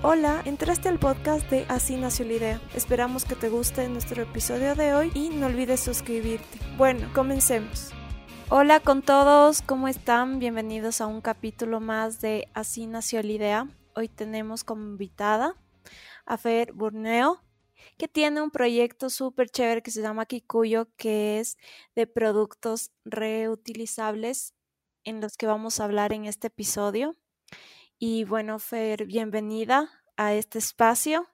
Hola, entraste al podcast de Así nació la idea. Esperamos que te guste nuestro episodio de hoy y no olvides suscribirte. Bueno, comencemos. Hola con todos, ¿cómo están? Bienvenidos a un capítulo más de Así nació la idea. Hoy tenemos como invitada a Fer Burneo, que tiene un proyecto súper chévere que se llama Kikuyo, que es de productos reutilizables en los que vamos a hablar en este episodio. Y bueno, Fer, bienvenida a este espacio.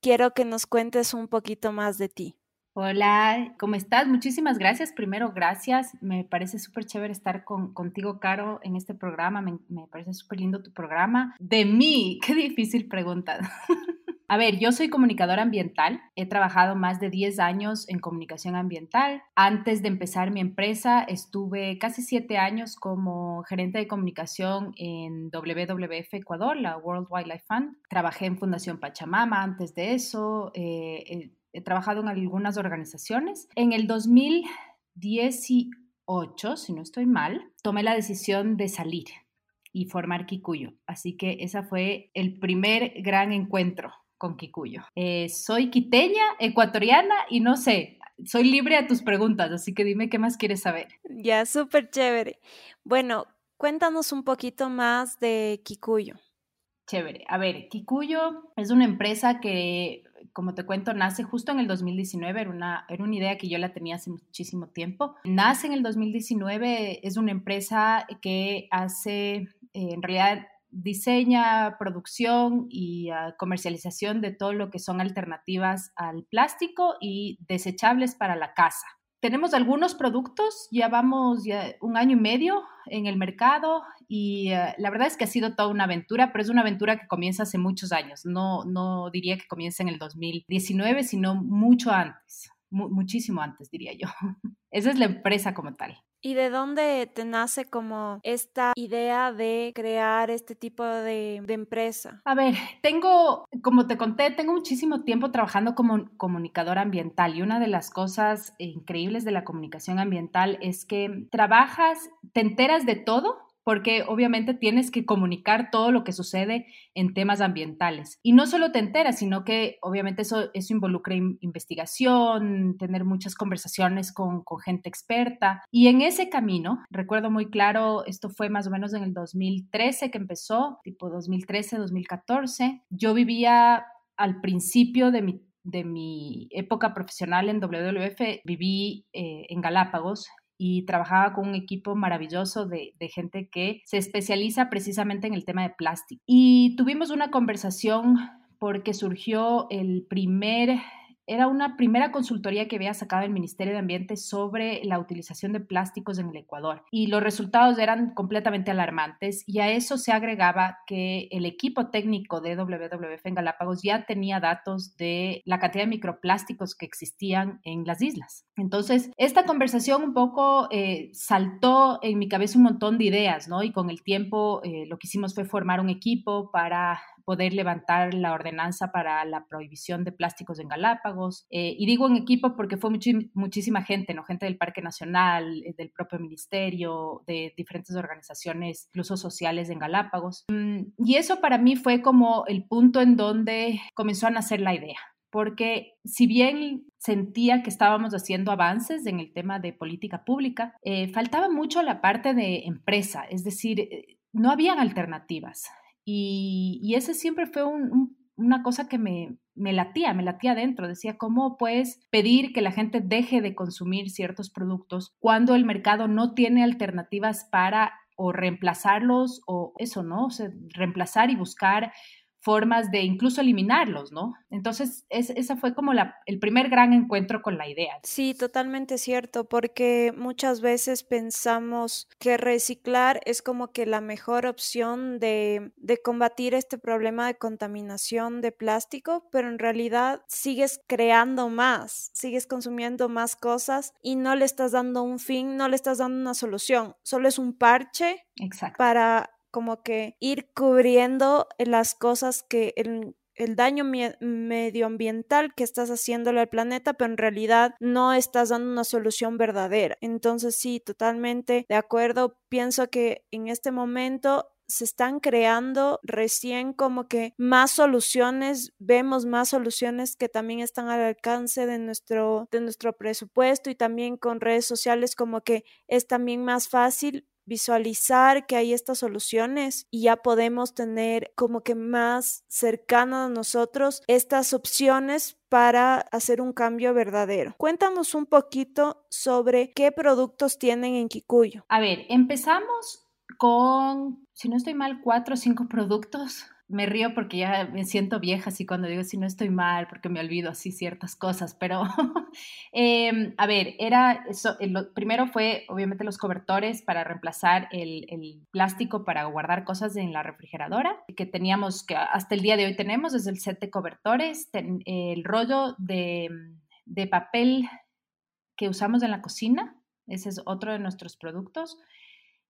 Quiero que nos cuentes un poquito más de ti. Hola, ¿cómo estás? Muchísimas gracias. Primero, gracias. Me parece súper chévere estar con, contigo, Caro, en este programa. Me, me parece súper lindo tu programa. De mí, qué difícil pregunta. A ver, yo soy comunicadora ambiental. He trabajado más de 10 años en comunicación ambiental. Antes de empezar mi empresa, estuve casi 7 años como gerente de comunicación en WWF Ecuador, la World Wildlife Fund. Trabajé en Fundación Pachamama antes de eso. Eh, he trabajado en algunas organizaciones. En el 2018, si no estoy mal, tomé la decisión de salir y formar Kikuyo. Así que ese fue el primer gran encuentro con Kikuyo. Eh, soy quiteña, ecuatoriana y no sé, soy libre a tus preguntas, así que dime qué más quieres saber. Ya, súper chévere. Bueno, cuéntanos un poquito más de Kikuyo. Chévere. A ver, Kikuyo es una empresa que, como te cuento, nace justo en el 2019. Era una, era una idea que yo la tenía hace muchísimo tiempo. Nace en el 2019. Es una empresa que hace, eh, en realidad, diseña, producción y ah, comercialización de todo lo que son alternativas al plástico y desechables para la casa. Tenemos algunos productos, ya vamos ya un año y medio en el mercado y ah, la verdad es que ha sido toda una aventura, pero es una aventura que comienza hace muchos años. No, no diría que comienza en el 2019, sino mucho antes, muchísimo antes, diría yo. Esa es la empresa como tal. ¿Y de dónde te nace como esta idea de crear este tipo de, empresa? A ver, tengo, como te conté, tengo muchísimo tiempo trabajando como comunicadora ambiental y una de las cosas increíbles de la comunicación ambiental es que trabajas, te enteras de todo porque obviamente tienes que comunicar todo lo que sucede en temas ambientales. Y no solo te enteras, sino que obviamente eso, eso involucra investigación, tener muchas conversaciones con, con gente experta. Y en ese camino, recuerdo muy claro, esto fue más o menos en el 2013 que empezó, tipo 2013, 2014, yo vivía al principio de mi de mi época profesional en WWF viví eh, en Galápagos y trabajaba con un equipo maravilloso de, gente que se especializa precisamente en el tema de plástico. Y tuvimos una conversación porque surgió el primer era una primera consultoría que había sacado el Ministerio de Ambiente sobre la utilización de plásticos en el Ecuador y los resultados eran completamente alarmantes y a eso se agregaba que el equipo técnico de WWF en Galápagos ya tenía datos de la cantidad de microplásticos que existían en las islas. Entonces, esta conversación un poco eh, saltó en mi cabeza un montón de ideas, ¿no? Y con el tiempo eh, lo que hicimos fue formar un equipo para poder levantar la ordenanza para la prohibición de plásticos en Galápagos. Eh, y digo en equipo porque fue muchísima gente, ¿no? Gente del Parque Nacional, eh, del propio ministerio, de diferentes organizaciones, incluso sociales en Galápagos. Mm, y eso para mí fue como el punto en donde comenzó a nacer la idea porque si bien sentía que estábamos haciendo avances en el tema de política pública, eh, faltaba mucho la parte de empresa, es decir, no habían alternativas. Y, ese siempre fue una cosa que me, me latía, me latía adentro. Decía, ¿cómo puedes pedir que la gente deje de consumir ciertos productos cuando el mercado no tiene alternativas para o reemplazarlos o eso, ¿no? O sea, reemplazar y buscar formas de incluso eliminarlos, ¿no? Entonces, es, esa fue como la, el primer gran encuentro con la idea. Sí, totalmente cierto, porque muchas veces pensamos que reciclar es como que la mejor opción de, de combatir este problema de contaminación de plástico, pero en realidad sigues creando más, sigues consumiendo más cosas y no le estás dando un fin, no le estás dando una solución, solo es un parche Exacto. para como que ir cubriendo las cosas que el, el daño medioambiental que estás haciéndole al planeta, pero en realidad no estás dando una solución verdadera. Entonces sí, totalmente de acuerdo. Pienso que en este momento se están creando recién como que más soluciones, vemos más soluciones que también están al alcance de nuestro, de nuestro presupuesto y también con redes sociales como que es también más fácil visualizar que hay estas soluciones y ya podemos tener como que más cercano a nosotros estas opciones para hacer un cambio verdadero. Cuéntanos un poquito sobre qué productos tienen en Kikuyo. A ver, empezamos con, si no estoy mal, cuatro o cinco productos me río porque ya me siento vieja así cuando digo si no estoy mal, porque me olvido así ciertas cosas, pero em, a ver, era eso, lo primero fue obviamente los cobertores para reemplazar el, plástico para guardar cosas en la refrigeradora, que teníamos, que hasta el día de hoy tenemos, es el set de cobertores, el rollo de, de papel que usamos en la cocina, ese es otro de nuestros productos.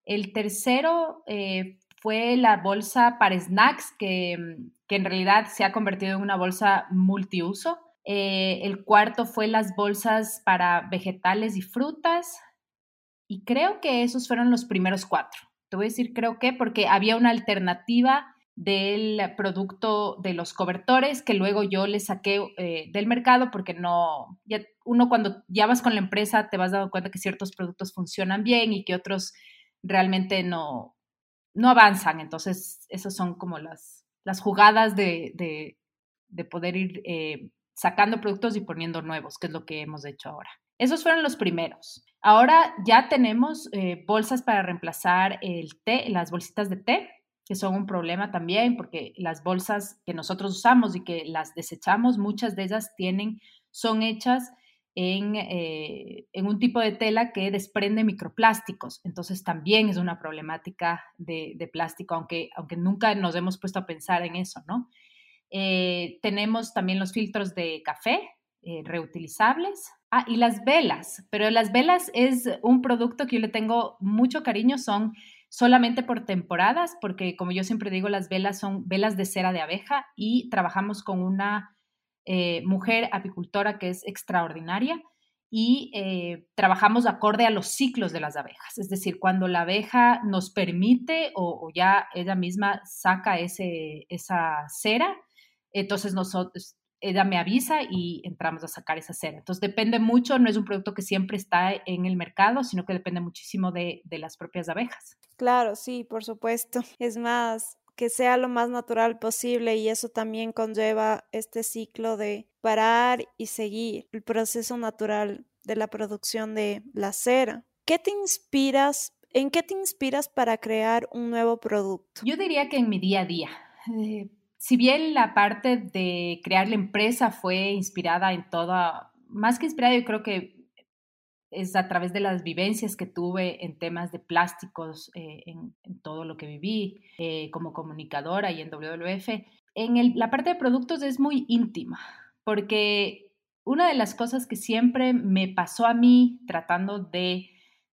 El tercero eh, fue la bolsa para snacks, que, en realidad se ha convertido en una bolsa multiuso. Eh, el cuarto fue las bolsas para vegetales y frutas. Y creo que esos fueron los primeros cuatro. Te voy a decir creo que porque había una alternativa del producto de los cobertores que luego yo le saqué eh, del mercado porque no, uno cuando ya vas con la empresa te vas dando cuenta que ciertos productos funcionan bien y que otros realmente no, no avanzan. Entonces, esas son como las, las jugadas de, poder ir eh, sacando productos y poniendo nuevos, que es lo que hemos hecho ahora. Esos fueron los primeros. Ahora ya tenemos eh, bolsas para reemplazar el té, las bolsitas de té, que son un problema también, porque las bolsas que nosotros usamos y que las desechamos, muchas de ellas tienen, son hechas eh, en, un tipo de tela que desprende microplásticos. Entonces también es una problemática de, plástico, aunque, aunque nunca nos hemos puesto a pensar en eso, ¿no? Eh, tenemos también los filtros de café eh, reutilizables. Ah, y las velas, pero las velas es un producto que yo le tengo mucho cariño, son solamente por temporadas, porque como yo siempre digo, las velas son velas de cera de abeja y trabajamos con una eh, mujer apicultora que es extraordinaria y eh, trabajamos acorde a los ciclos de las abejas. Es decir, cuando la abeja nos permite o, ya ella misma saca ese, esa cera, entonces nosotros, ella me avisa y entramos a sacar esa cera. Entonces depende mucho, no es un producto que siempre está en el mercado, sino que depende muchísimo de, de las propias abejas. Claro, sí, por supuesto. Es más, que sea lo más natural posible y eso también conlleva este ciclo de parar y seguir el proceso natural de la producción de la cera. ¿Qué te inspiras? ¿En qué te inspiras para crear un nuevo producto? Yo diría que en mi día a día. Eh, si bien la parte de crear la empresa fue inspirada en toda, más que inspirada, yo creo que es a través de las vivencias que tuve en temas de plásticos, eh, en, todo lo que viví eh, como comunicadora y en WWF. En la parte de productos es muy íntima, porque una de las cosas que siempre me pasó a mí tratando de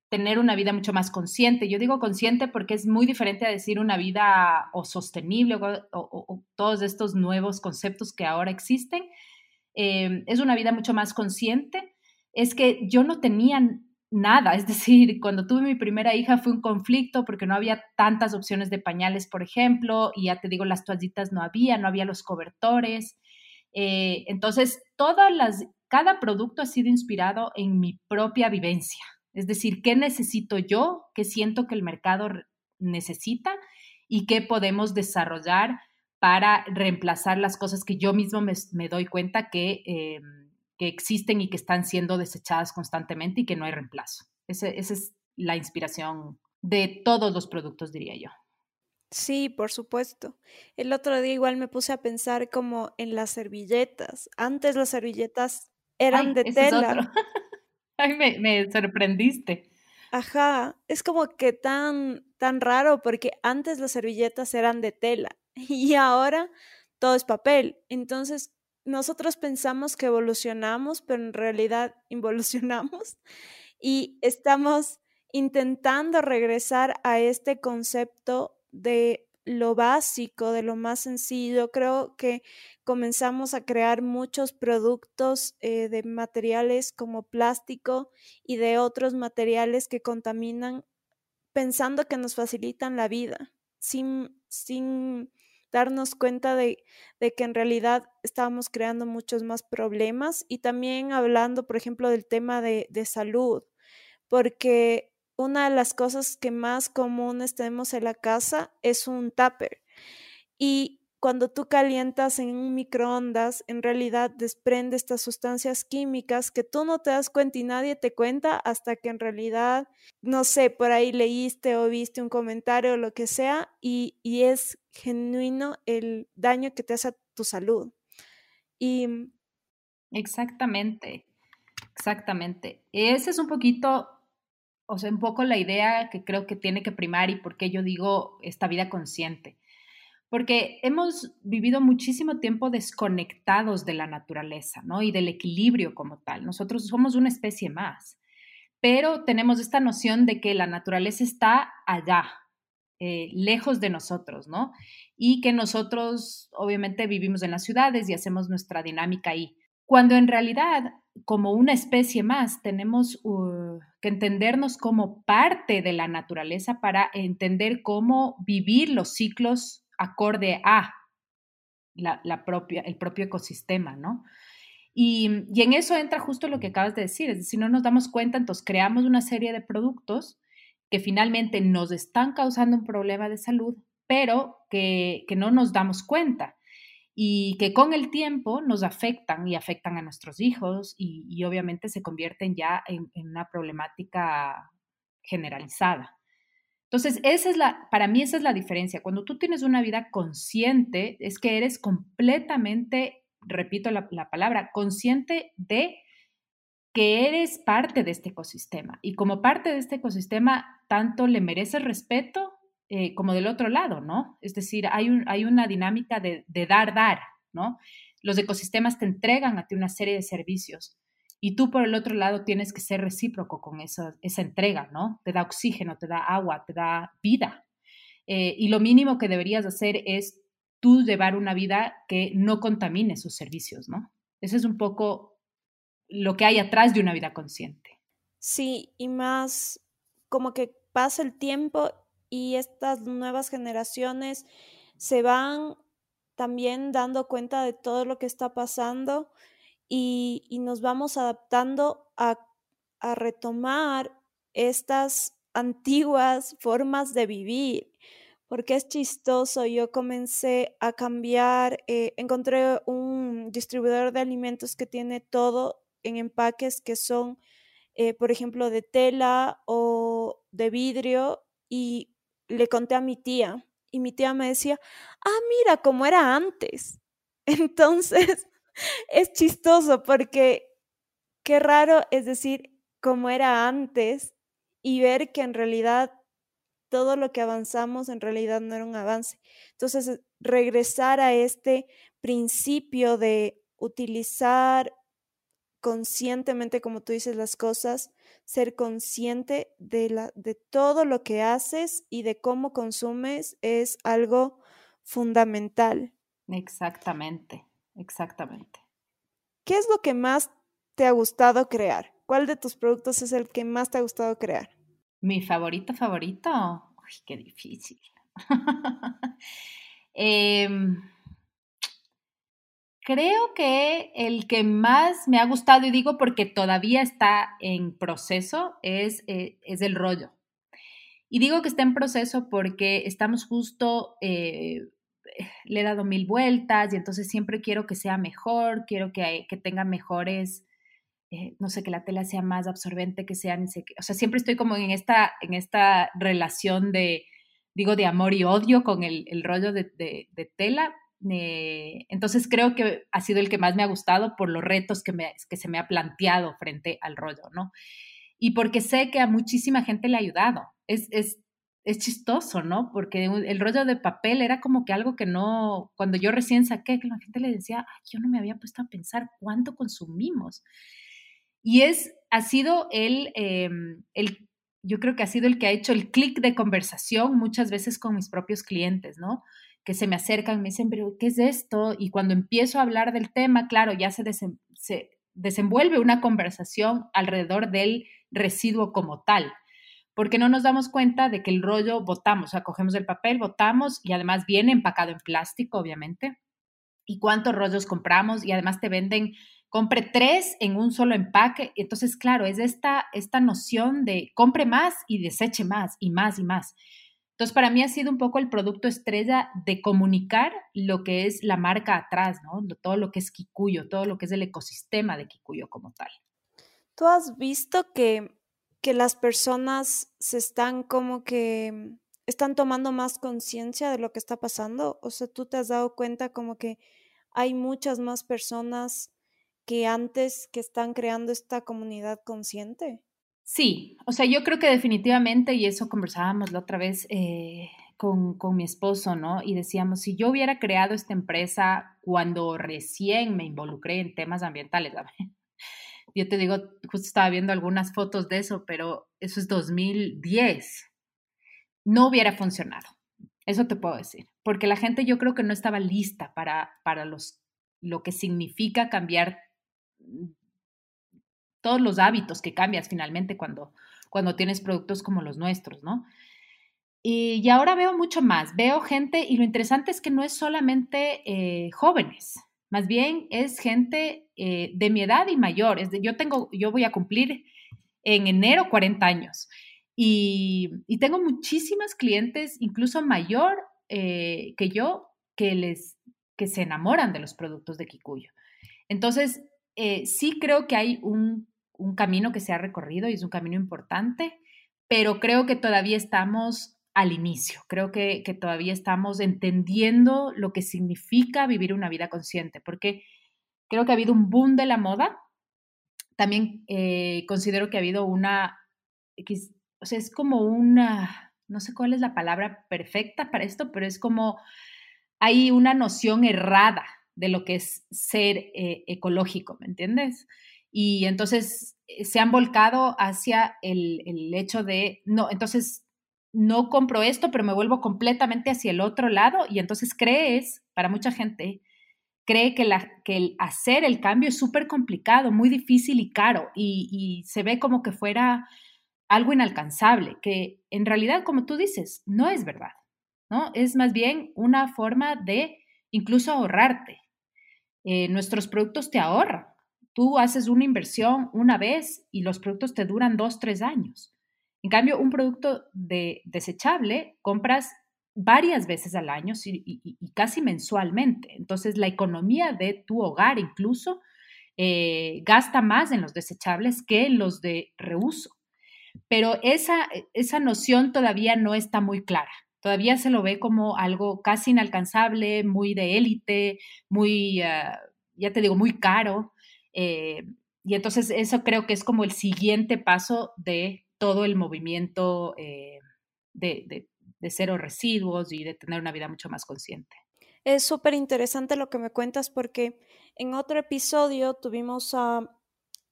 tener una vida mucho más consciente, yo digo consciente porque es muy diferente a decir una vida o sostenible o, todos estos nuevos conceptos que ahora existen, eh, es una vida mucho más consciente es que yo no tenía nada, es decir, cuando tuve mi primera hija fue un conflicto porque no había tantas opciones de pañales, por ejemplo, y ya te digo, las toallitas no había, no había los cobertores. Eh, entonces, todas las, cada producto ha sido inspirado en mi propia vivencia, es decir, qué necesito yo, qué siento que el mercado necesita y qué podemos desarrollar para reemplazar las cosas que yo mismo me, doy cuenta que... Em, que existen y que están siendo desechadas constantemente y que no hay reemplazo. esa es la inspiración de todos los productos, diría yo. Sí, por supuesto. El otro día igual me puse a pensar como en las servilletas. Antes las servilletas eran de tela. Ay, me, me, sorprendiste. Ajá, es como que tan, tan raro porque antes las servilletas eran de tela y ahora todo es papel. Entonces, nosotros pensamos que evolucionamos, pero en realidad involucionamos y estamos intentando regresar a este concepto de lo básico, de lo más sencillo. Creo que comenzamos a crear muchos productos eh, de materiales como plástico y de otros materiales que contaminan pensando que nos facilitan la vida. sin, sin darnos cuenta de, que en realidad estábamos creando muchos más problemas y también hablando, por ejemplo, del tema de, de salud, porque una de las cosas que más comunes tenemos en la casa es un tupper. Y cuando tú calientas en un microondas, en realidad desprende estas sustancias químicas que tú no te das cuenta y nadie te cuenta hasta que en realidad, no sé, por ahí leíste o viste un comentario o lo que sea y, es genuino el daño que te hace a tu salud. Y... Exactamente, exactamente. Ese es un poquito, o sea, un poco la idea que creo que tiene que primar y por qué yo digo esta vida consciente porque hemos vivido muchísimo tiempo desconectados de la naturaleza, ¿no? Y del equilibrio como tal. Nosotros somos una especie más, pero tenemos esta noción de que la naturaleza está allá, eh, lejos de nosotros, ¿no? Y que nosotros obviamente vivimos en las ciudades y hacemos nuestra dinámica ahí. Cuando en realidad, como una especie más, tenemos uh, que entendernos como parte de la naturaleza para entender cómo vivir los ciclos acorde a la, propia, el propio ecosistema, ¿no? Y, y, en eso entra justo lo que acabas de decir, es decir, no nos damos cuenta, entonces creamos una serie de productos que finalmente nos están causando un problema de salud, pero que, que no nos damos cuenta y que con el tiempo nos afectan y afectan a nuestros hijos y, y obviamente se convierten ya en, en, una problemática generalizada. Entonces, esa es la, para mí esa es la diferencia. Cuando tú tienes una vida consciente, es que eres completamente, repito la, palabra, consciente de que eres parte de este ecosistema. Y como parte de este ecosistema, tanto le mereces respeto eh, como del otro lado, ¿no? Es decir, hay, un, hay una dinámica de, de dar, dar, ¿no? Los ecosistemas te entregan a ti una serie de servicios y tú por el otro lado tienes que ser recíproco con esa, esa entrega, ¿no? Te da oxígeno, te da agua, te da vida. Eh, y lo mínimo que deberías hacer es tú llevar una vida que no contamine sus servicios, ¿no? Ese es un poco lo que hay atrás de una vida consciente. Sí, y más como que pasa el tiempo y estas nuevas generaciones se van también dando cuenta de todo lo que está pasando y, nos vamos adaptando a, retomar estas antiguas formas de vivir, porque es chistoso. Yo comencé a cambiar, eh, encontré un distribuidor de alimentos que tiene todo en empaques que son, eh, por ejemplo, de tela o de vidrio y le conté a mi tía y mi tía me decía, ah, mira cómo era antes. Entonces, es chistoso porque qué raro es decir como era antes y ver que en realidad todo lo que avanzamos en realidad no era un avance. Entonces, regresar a este principio de utilizar conscientemente, como tú dices, las cosas, ser consciente de, de todo lo que haces y de cómo consumes es algo fundamental. Exactamente. Exactamente. ¿Qué es lo que más te ha gustado crear? ¿Cuál de tus productos es el que más te ha gustado crear? Mi favorito, favorito. Uy, qué difícil. Em, creo que el que más me ha gustado, y digo porque todavía está en proceso, es, eh, es el rollo. Y digo que está en proceso porque estamos justo eh, le he dado mil vueltas y entonces siempre quiero que sea mejor, quiero que, tenga mejores, eh, no sé, que la tela sea más absorbente, que sea, o sea, siempre estoy como en esta, en esta relación de, digo, de amor y odio con el, rollo de, de, tela. Eh, entonces creo que ha sido el que más me ha gustado por los retos que, me, que se me ha planteado frente al rollo, ¿no? Y porque sé que a muchísima gente le ha ayudado. Es, es es chistoso, ¿no? Porque el rollo de papel era como que algo que no, cuando yo recién saqué, que la gente le decía, yo no me había puesto a pensar cuánto consumimos. Y es, ha sido el, em, el yo creo que ha sido el que ha hecho el clic de conversación muchas veces con mis propios clientes, ¿no? Que se me acercan, me dicen, pero ¿qué es esto? Y cuando empiezo a hablar del tema, claro, ya se, se desenvuelve una conversación alrededor del residuo como tal porque no nos damos cuenta de que el rollo botamos, o sea, cogemos el papel, botamos y además viene empacado en plástico, obviamente. ¿Y cuántos rollos compramos? Y además te venden, compre tres en un solo empaque. Entonces, claro, es esta, esta noción de compre más y deseche más y más y más. Entonces, para mí ha sido un poco el producto estrella de comunicar lo que es la marca atrás, ¿no? Todo lo que es Kikuyo, todo lo que es el ecosistema de Kikuyo como tal. ¿Tú has visto que, que las personas se están como que están tomando más conciencia de lo que está pasando? O sea, tú te has dado cuenta como que hay muchas más personas que antes que están creando esta comunidad consciente. Sí, o sea, yo creo que definitivamente, y eso conversábamos la otra vez eh, con, con, mi esposo, ¿no? Y decíamos, si yo hubiera creado esta empresa cuando recién me involucré en temas ambientales, yo te digo, justo estaba viendo algunas fotos de eso, pero eso es 2010, no hubiera funcionado. Eso te puedo decir, porque la gente yo creo que no estaba lista para, para los, lo que significa cambiar todos los hábitos que cambias finalmente cuando, cuando tienes productos como los nuestros, ¿no? Y, ahora veo mucho más, veo gente, y lo interesante es que no es solamente eh, jóvenes, más bien es gente eh, de mi edad y mayor. Es yo, tengo, yo voy a cumplir en enero 40 años y, tengo muchísimas clientes, incluso mayor eh, que yo, que, les, que se enamoran de los productos de Kikuyo. Entonces, sí creo que hay un un camino que se ha recorrido y es un camino importante, pero creo que todavía estamos al inicio, creo que, todavía estamos entendiendo lo que significa vivir una vida consciente, porque creo que ha habido un boom de la moda, también eh, considero que ha habido una, o sea, es como una, no sé cuál es la palabra perfecta para esto, pero es como hay una noción errada de lo que es ser eh, ecológico, ¿me entiendes? Y entonces eh, se han volcado hacia el, hecho de, no, entonces no compro esto, pero me vuelvo completamente hacia el otro lado y entonces crees, para mucha gente, cree que, la, que el hacer el cambio es súper complicado, muy difícil y caro y, y, se ve como que fuera algo inalcanzable, que en realidad, como tú dices, no es verdad, ¿no? Es más bien una forma de incluso ahorrarte. Eh, nuestros productos te ahorran. Tú haces una inversión una vez y los productos te duran dos, tres años. En cambio, un producto de desechable compras varias veces al año y, casi mensualmente. Entonces, la economía de tu hogar incluso eh, gasta más en los desechables que en los de reuso. Pero esa, esa noción todavía no está muy clara. Todavía se lo ve como algo casi inalcanzable, muy de élite, muy, ah, ya te digo, muy caro. Eh, y entonces eso creo que es como el siguiente paso de todo el movimiento eh, de, de, cero residuos y de tener una vida mucho más consciente. Es súper interesante lo que me cuentas porque en otro episodio tuvimos a,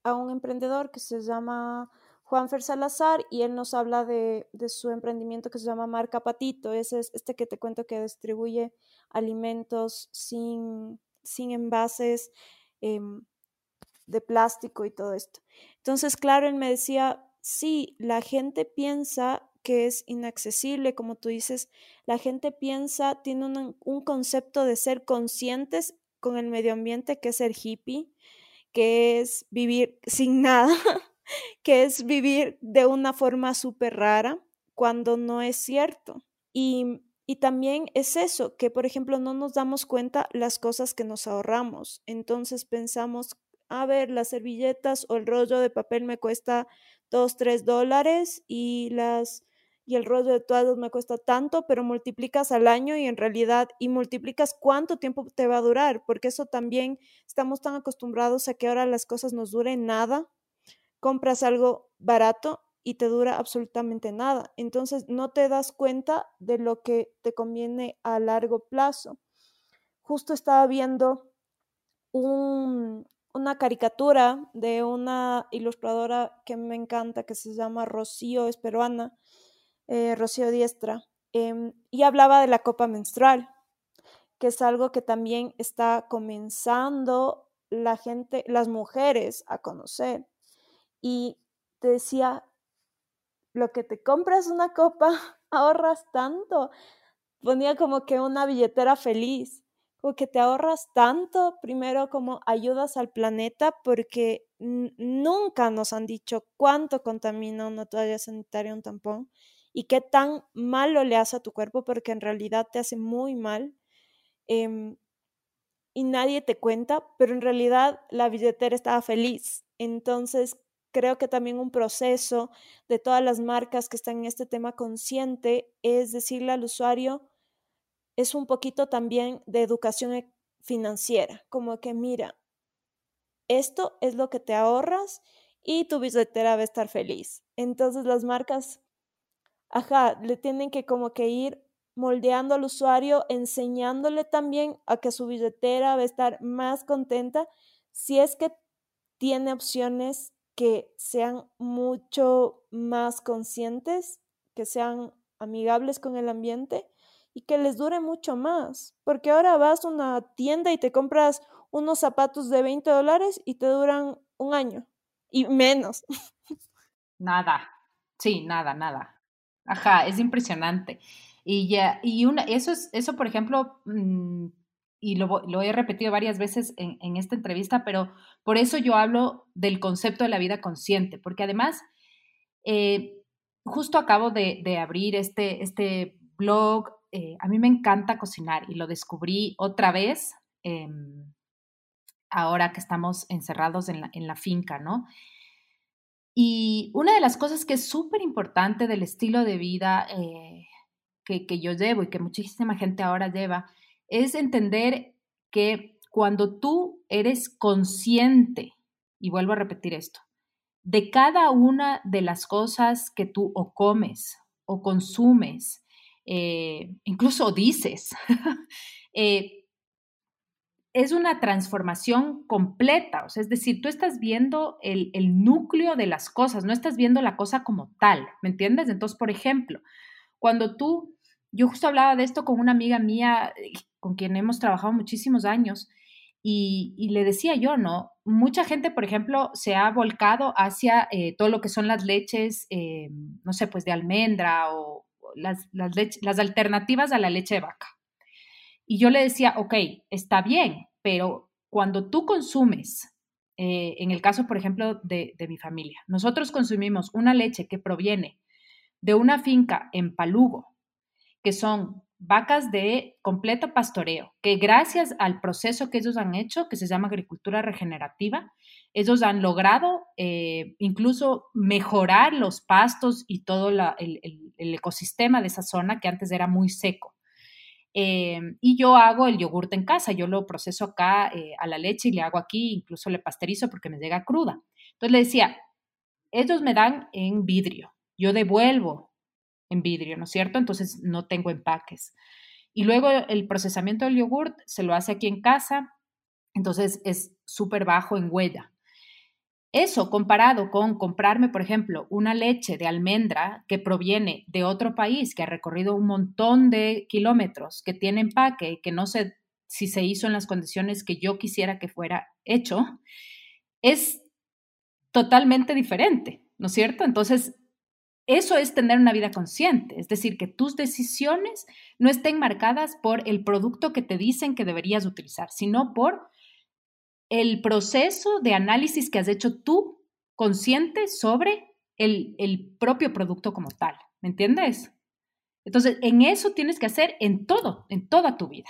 a un emprendedor que se llama Juan Fer Salazar y él nos habla de, de, su emprendimiento que se llama Marca Patito. Ese es este que te cuento que distribuye alimentos sin, sin envases. Em, de plástico y todo esto. Entonces, claro, él me decía, sí, la gente piensa que es inaccesible, como tú dices, la gente piensa, tiene un, concepto de ser conscientes con el medio ambiente, que es ser hippie, que es vivir sin nada, que es vivir de una forma súper rara, cuando no es cierto. Y, y también es eso, que por ejemplo no nos damos cuenta las cosas que nos ahorramos. Entonces pensamos a ver, las servilletas o el rollo de papel me cuesta 2, 3 dólares y las y el rollo de toallas me cuesta tanto, pero multiplicas al año y en realidad y multiplicas cuánto tiempo te va a durar, porque eso también estamos tan acostumbrados a que ahora las cosas nos duren nada. Compras algo barato y te dura absolutamente nada. Entonces no te das cuenta de lo que te conviene a largo plazo. Justo estaba viendo un, una caricatura de una ilustradora que me encanta, que se llama Rocío, es peruana, eh, Rocío Diestra, em, y hablaba de la copa menstrual, que es algo que también está comenzando la gente, las mujeres a conocer. Y te decía, lo que te compras una copa, ahorras tanto. Ponía como que una billetera feliz, como que te ahorras tanto, primero como ayudas al planeta, porque nunca nos han dicho cuánto contamina una toalla sanitaria, un tampón, y qué tan malo le hace a tu cuerpo, porque en realidad te hace muy mal. Em, y nadie te cuenta, pero en realidad la billetera estaba feliz. Entonces, creo que también un proceso de todas las marcas que están en este tema consciente es decirle al usuario, es un poquito también de educación e, financiera, como que mira, esto es lo que te ahorras y tu billetera va a estar feliz. Entonces las marcas, ajá, le tienen que como que ir moldeando al usuario, enseñándole también a que su billetera va a estar más contenta si es que tiene opciones que sean mucho más conscientes, que sean amigables con el ambiente y que les dure mucho más. Porque ahora vas a una tienda y te compras unos zapatos de 20 dólares y te duran un año y menos. Nada, sí, nada, nada. Ajá, es impresionante. Y ya, y una, eso es, eso por ejemplo, mm, y lo, he repetido varias veces en, esta entrevista, pero por eso yo hablo del concepto de la vida consciente, porque además, eh, justo acabo de, abrir este, este blog, eh, a mí me encanta cocinar y lo descubrí otra vez em, ahora que estamos encerrados en la, finca, ¿no? Y una de las cosas que es súper importante del estilo de vida eh, que, que, yo llevo y que muchísima gente ahora lleva es entender que cuando tú eres consciente, y vuelvo a repetir esto, de cada una de las cosas que tú o comes o consumes, eh, incluso dices, eh, es una transformación completa, o sea, es decir, tú estás viendo el, el, núcleo de las cosas, no estás viendo la cosa como tal, ¿me entiendes? Entonces, por ejemplo, cuando tú, yo justo hablaba de esto con una amiga mía con quien hemos trabajado muchísimos años, y, le decía yo, ¿no? Mucha gente, por ejemplo, se ha volcado hacia eh, todo lo que son las leches, eh, no sé, pues de almendra o las, las, alternativas a la leche de vaca. Y yo le decía, ok, está bien, pero cuando tú consumes, eh, en el caso, por ejemplo, de, de mi familia, nosotros consumimos una leche que proviene de una finca en Palugo, que son vacas de completo pastoreo, que gracias al proceso que ellos han hecho, que se llama agricultura regenerativa, ellos han logrado eh, incluso mejorar los pastos y todo el, ecosistema de esa zona que antes era muy seco. Eh, y yo hago el yogurte en casa, yo lo proceso acá eh, a la leche y le hago aquí, incluso le pasterizo porque me llega cruda. Entonces le decía, ellos me dan en vidrio, yo devuelvo en vidrio, ¿no es cierto? Entonces no tengo empaques. Y luego el procesamiento del yogurt se lo hace aquí en casa, entonces es súper bajo en huella. Eso comparado con comprarme, por ejemplo, una leche de almendra que proviene de otro país, que ha recorrido un montón de kilómetros, que tiene empaque, que no sé si se hizo en las condiciones que yo quisiera que fuera hecho, es totalmente diferente, ¿no es cierto? Entonces, eso es tener una vida consciente, es decir, que tus decisiones no estén marcadas por el producto que te dicen que deberías utilizar, sino por el proceso de análisis que has hecho tú consciente sobre el, propio producto como tal. ¿Me entiendes? Entonces, en eso tienes que hacer en todo, en toda tu vida.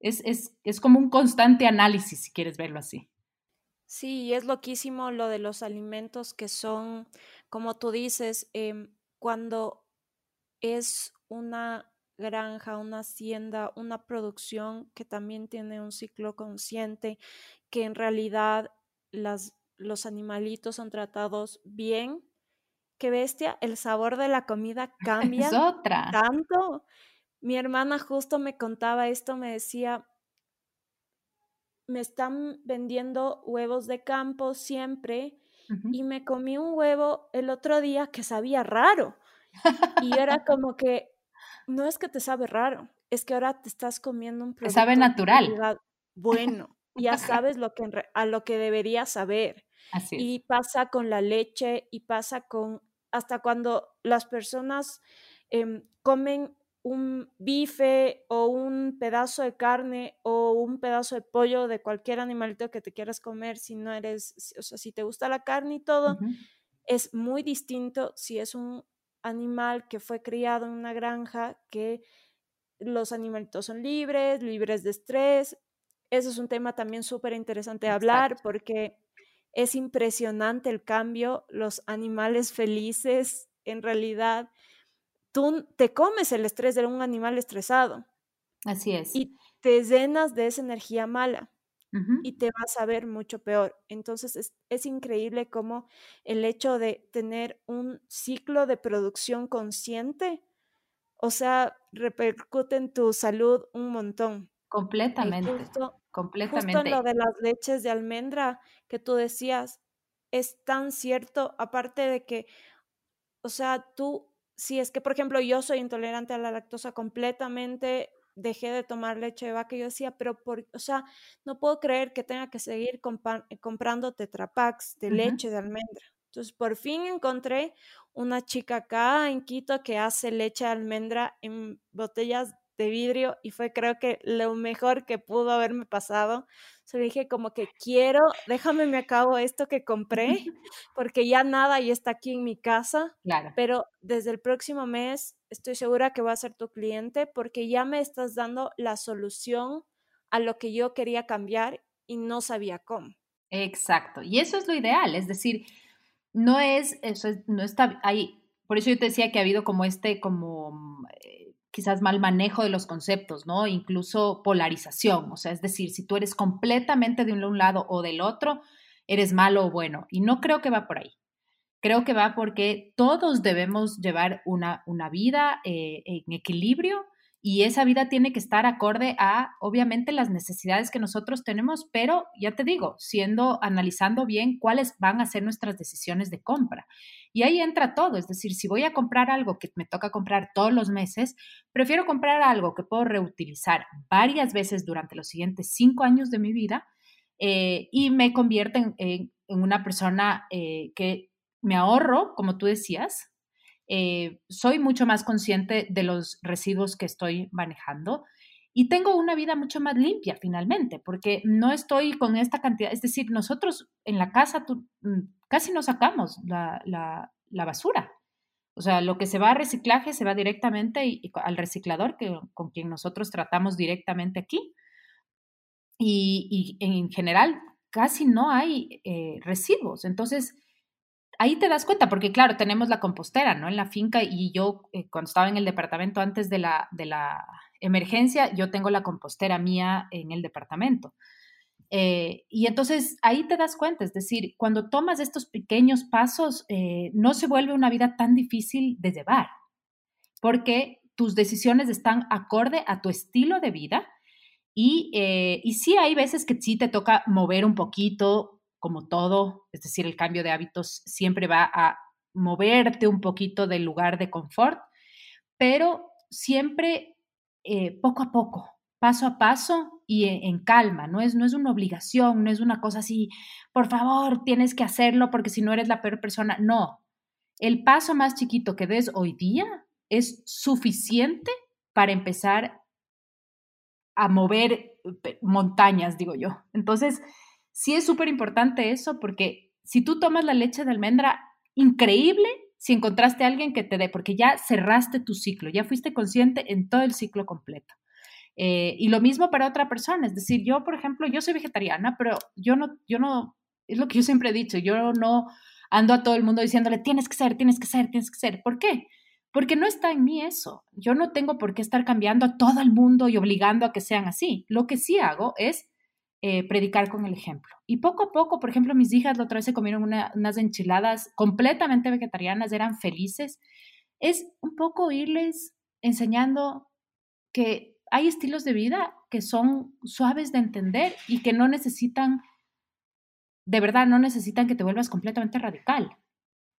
Es, es, como un constante análisis, si quieres verlo así. Sí, es loquísimo lo de los alimentos que son como tú dices, em, cuando es una granja, una hacienda, una producción que también tiene un ciclo consciente, que en realidad las, los animalitos son tratados bien, qué bestia, el sabor de la comida cambia tanto. Mi hermana justo me contaba esto, me decía, me están vendiendo huevos de campo siempre y me comí un huevo el otro día que sabía raro. Y era como que, no es que te sabe raro, es que ahora te estás comiendo un producto. sabe natural. Bueno, ya sabes lo que a lo que deberías saber. Así Y pasa con la leche y pasa con hasta cuando las personas em, comen un bife o un pedazo de carne o un pedazo de pollo de cualquier animalito que te quieras comer, si no eres, o sea, si te gusta la carne y todo, es muy distinto si es un animal que fue criado en una granja, que los animalitos son libres, libres de estrés. Eso es un tema también súper interesante de hablar porque es impresionante el cambio, los animales felices en realidad tú te comes el estrés de un animal estresado. Así es. Y te llenas de esa energía mala y te vas a ver mucho peor. Entonces es, increíble cómo el hecho de tener un ciclo de producción consciente, o sea, repercute en tu salud un montón. Completamente. completamente. Justo en lo de las leches de almendra que tú decías, es tan cierto, aparte de que, o sea, tú si es que, por ejemplo, yo soy intolerante a la lactosa completamente, dejé de tomar leche de vaca, yo decía, pero, por, o sea, no puedo creer que tenga que seguir comprando tetrapacks de leche de almendra. Entonces, por fin encontré una chica acá en Quito que hace leche de almendra en botellas de vidrio y fue creo que lo mejor que pudo haberme pasado. Se dije como que quiero, déjame me acabo esto que compré, porque ya nada y está aquí en mi casa. Claro. Pero desde el próximo mes estoy segura que va a ser tu cliente porque ya me estás dando la solución a lo que yo quería cambiar y no sabía cómo. Exacto. Y eso es lo ideal, es decir, no es, eso no está ahí. Por eso yo te decía que ha habido como este, como eh, quizás mal manejo de los conceptos, ¿no? Incluso polarización, o sea, es decir, si tú eres completamente de un lado o del otro, eres malo o bueno. Y no creo que va por ahí. Creo que va porque todos debemos llevar una, una vida eh, en equilibrio y esa vida tiene que estar acorde a, obviamente, las necesidades que nosotros tenemos, pero ya te digo, siendo, analizando bien cuáles van a ser nuestras decisiones de compra. Y ahí entra todo, es decir, si voy a comprar algo que me toca comprar todos los meses, prefiero comprar algo que puedo reutilizar varias veces durante los siguientes cinco años de mi vida eh, y me convierte en, una persona eh, que me ahorro, como tú decías, eh, soy mucho más consciente de los residuos que estoy manejando y tengo una vida mucho más limpia finalmente, porque no estoy con esta cantidad, es decir, nosotros en la casa mm, casi no sacamos la, basura. O sea, lo que se va a reciclaje se va directamente al reciclador, que, con quien nosotros tratamos directamente aquí. Y, en general casi no hay eh, residuos. Entonces, ahí te das cuenta, porque claro, tenemos la compostera, ¿no? En la finca y yo eh, cuando estaba en el departamento antes de la, de la emergencia, yo tengo la compostera mía en el departamento. Eh, y entonces ahí te das cuenta, es decir, cuando tomas estos pequeños pasos, eh, no se vuelve una vida tan difícil de llevar, porque tus decisiones están acorde a tu estilo de vida y, y sí hay veces que sí te toca mover un poquito, como todo, es decir, el cambio de hábitos siempre va a moverte un poquito del lugar de confort, pero siempre eh, poco a poco, paso a paso y en, calma, no es, no es una obligación, no es una cosa así, por favor, tienes que hacerlo porque si no eres la peor persona, no. El paso más chiquito que des hoy día es suficiente para empezar a mover eh, montañas, digo yo. Entonces, sí es súper importante eso porque si tú tomas la leche de almendra, increíble si encontraste a alguien que te dé, porque ya cerraste tu ciclo, ya fuiste consciente en todo el ciclo completo. Eh, y lo mismo para otra persona, es decir, yo, por ejemplo, yo soy vegetariana, pero yo no, yo no, es lo que yo siempre he dicho, yo no ando a todo el mundo diciéndole, tienes que ser, tienes que ser, tienes que ser. ¿Por qué? Porque no está en mí eso. Yo no tengo por qué estar cambiando a todo el mundo y obligando a que sean así. Lo que sí hago es eh, predicar con el ejemplo. Y poco a poco, por ejemplo, mis hijas la otra vez se comieron unas enchiladas completamente vegetarianas, eran felices. Es un poco irles enseñando que hay estilos de vida que son suaves de entender y que no necesitan, de verdad, no necesitan que te vuelvas completamente radical.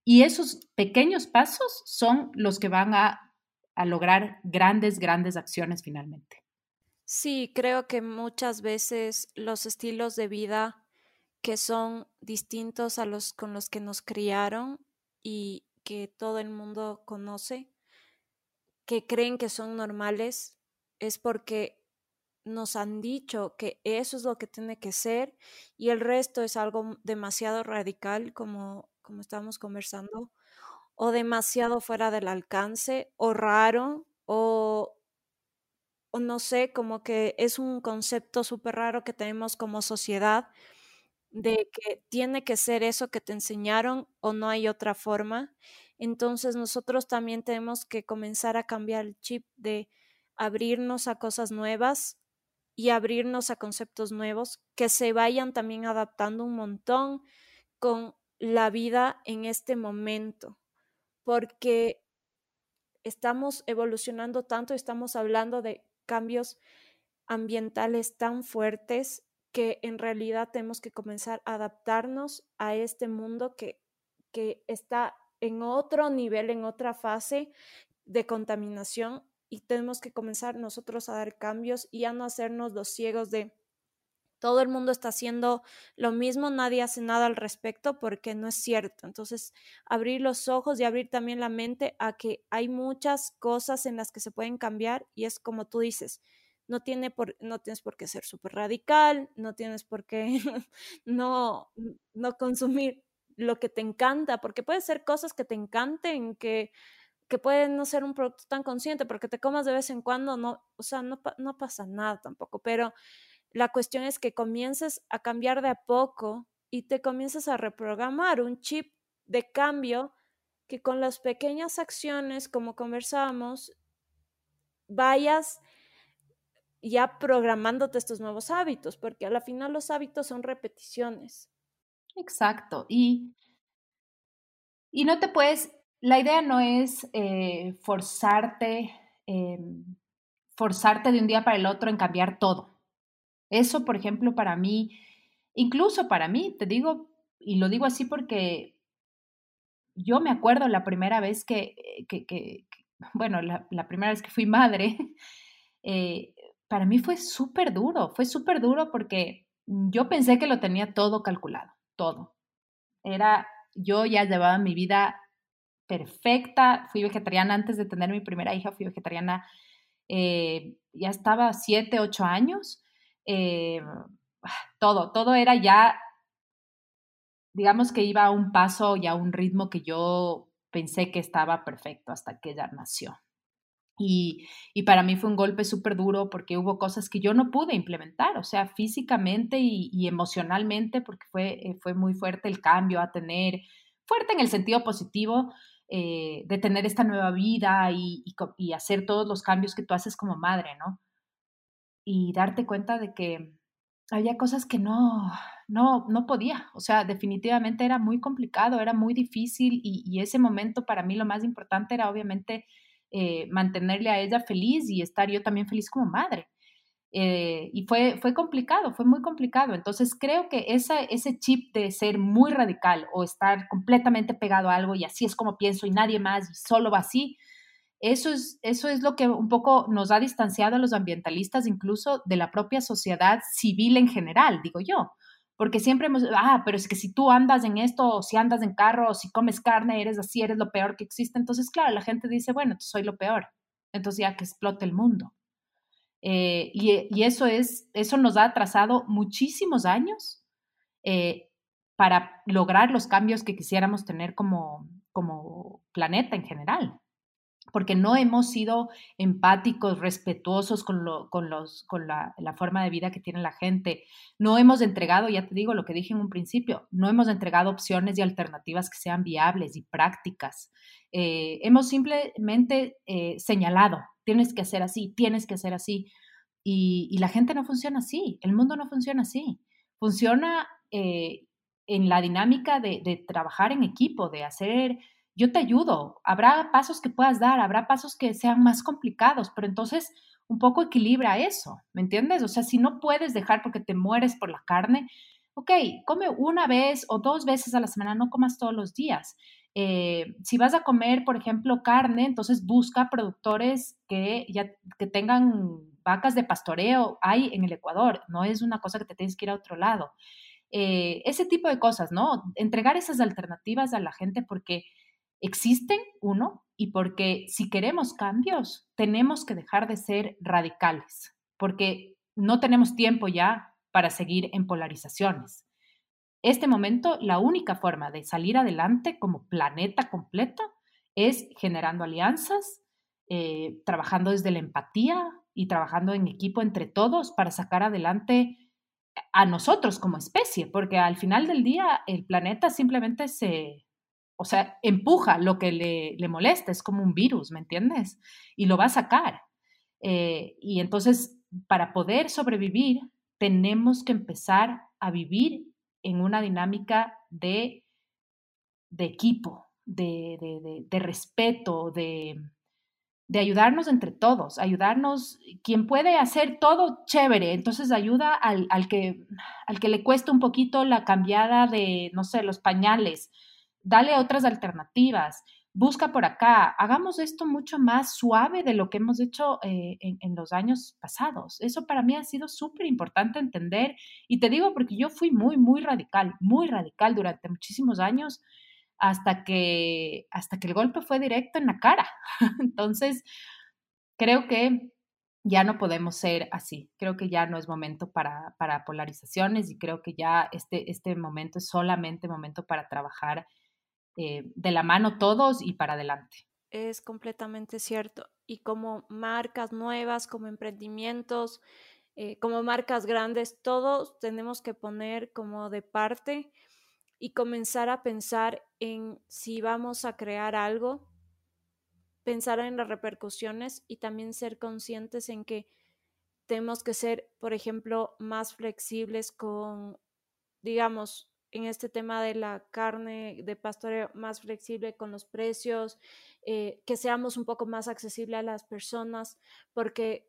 Y esos pequeños pasos son los que van a, a lograr grandes, grandes acciones finalmente. Sí, creo que muchas veces los estilos de vida que son distintos a los con los que nos criaron y que todo el mundo conoce, que creen que son normales, es porque nos han dicho que eso es lo que tiene que ser y el resto es algo demasiado radical como, como estábamos conversando, o demasiado fuera del alcance, o raro, o no sé, como que es un concepto súper raro que tenemos como sociedad de que tiene que ser eso que te enseñaron o no hay otra forma. Entonces nosotros también tenemos que comenzar a cambiar el chip de abrirnos a cosas nuevas y abrirnos a conceptos nuevos que se vayan también adaptando un montón con la vida en este momento, porque estamos evolucionando tanto, estamos hablando de cambios ambientales tan fuertes que en realidad tenemos que comenzar a adaptarnos a este mundo que, que está en otro nivel, en otra fase de contaminación y tenemos que comenzar nosotros a dar cambios y a no hacernos los ciegos de todo el mundo está haciendo lo mismo, nadie hace nada al respecto porque no es cierto. Entonces, abrir los ojos y abrir también la mente a que hay muchas cosas en las que se pueden cambiar y es como tú dices, no, tiene por, no tienes por qué ser súper radical, no tienes por qué no, no consumir lo que te encanta, porque puede ser cosas que te encanten, que que puede no ser un producto tan consciente, porque te comas de vez en cuando, no, o sea, no, no pasa nada tampoco, pero la cuestión es que comiences a cambiar de a poco y te comiences a reprogramar un chip de cambio que con las pequeñas acciones, como conversamos, vayas ya programándote estos nuevos hábitos, porque a la final los hábitos son repeticiones. Exacto. Y, y no te puedes la idea no es eh, forzarte, em, forzarte de un día para el otro en cambiar todo. Eso, por ejemplo, para mí, incluso para mí, te digo, y lo digo así porque yo me acuerdo la primera vez que, que, bueno, la, primera vez que fui madre, eh, para mí fue súper duro, fue súper duro porque yo pensé que lo tenía todo calculado, todo. Era, yo ya llevaba mi vida perfecta. Fui vegetariana antes de tener mi primera hija, fui vegetariana, eh, ya estaba siete, ocho años. Eh, todo, todo era ya, digamos que iba a un paso y a un ritmo que yo pensé que estaba perfecto hasta que ella nació. Y, para mí fue un golpe súper duro porque hubo cosas que yo no pude implementar, o sea, físicamente y, emocionalmente, porque fue, eh, fue muy fuerte el cambio a tener, fuerte en el sentido positivo, eh, de tener esta nueva vida y, hacer todos los cambios que tú haces como madre, ¿no? Y darte cuenta de que había cosas que no, no, no podía. O sea, definitivamente era muy complicado, era muy difícil y, ese momento para mí lo más importante era obviamente eh, mantenerle a ella feliz y estar yo también feliz como madre. Eh, y fue, fue complicado, fue muy complicado. Entonces creo que esa, ese chip de ser muy radical o estar completamente pegado a algo y así es como pienso y nadie más y solo así, eso es, eso es lo que un poco nos ha distanciado a los ambientalistas incluso de la propia sociedad civil en general, digo yo. Porque siempre hemos, ah, pero es que si tú andas en esto, o si andas en carro, o si comes carne, eres así, eres lo peor que existe. Entonces, claro, la gente dice, bueno, soy lo peor. Entonces ya que explote el mundo. Eh, y, eso, es, eso nos ha atrasado muchísimos años eh, para lograr los cambios que quisiéramos tener como, como planeta en general porque no hemos sido empáticos, respetuosos con, lo, con, los, con la, forma de vida que tiene la gente. No hemos entregado, ya te digo lo que dije en un principio, no hemos entregado opciones y alternativas que sean viables y prácticas. Eh, hemos simplemente señalado tienes que hacer así, tienes que hacer así. Y, la gente no funciona así, el mundo no funciona así. Funciona eh, en la dinámica de, trabajar en equipo, de hacer, yo te ayudo, habrá pasos que puedas dar, habrá pasos que sean más complicados, pero entonces un poco equilibra eso, ¿me entiendes? O sea, si no puedes dejar porque te mueres por la carne, ok, come una vez o dos veces a la semana, no comas todos los días. Eh, si vas a comer, por ejemplo, carne, entonces busca productores que ya que tengan vacas de pastoreo. Hay en el Ecuador, no es una cosa que te tienes que ir a otro lado. Eh, ese tipo de cosas, ¿no? Entregar esas alternativas a la gente porque existen, uno, y porque si queremos cambios, tenemos que dejar de ser radicales, porque no tenemos tiempo ya para seguir en polarizaciones. Este momento, la única forma de salir adelante como planeta completo es generando alianzas, eh, trabajando desde la empatía y trabajando en equipo entre todos para sacar adelante a nosotros como especie, porque al final del día el planeta simplemente se, o sea, empuja lo que le, molesta, es como un virus, ¿me entiendes? Y lo va a sacar. Eh, y entonces, para poder sobrevivir, tenemos que empezar a vivir en una dinámica de, de equipo, de, de respeto, de, de ayudarnos entre todos, ayudarnos, quien puede hacer todo chévere, entonces ayuda al, que, al que le cuesta un poquito la cambiada de, no sé, los pañales, dale otras alternativas, busca por acá, hagamos esto mucho más suave de lo que hemos hecho eh, en, los años pasados. Eso para mí ha sido súper importante entender y te digo porque yo fui muy, muy radical, muy radical durante muchísimos años hasta que, hasta que el golpe fue directo en la cara. Entonces, creo que ya no podemos ser así. Creo que ya no es momento para, para polarizaciones y creo que ya este, este momento es solamente momento para trabajar eh, de la mano todos y para adelante. Es completamente cierto. Y como marcas nuevas, como emprendimientos, eh, como marcas grandes, todos tenemos que poner como de parte y comenzar a pensar en si vamos a crear algo, pensar en las repercusiones y también ser conscientes en que tenemos que ser, por ejemplo, más flexibles con, digamos, en este tema de la carne de pastoreo, más flexible con los precios, eh, que seamos un poco más accesibles a las personas, porque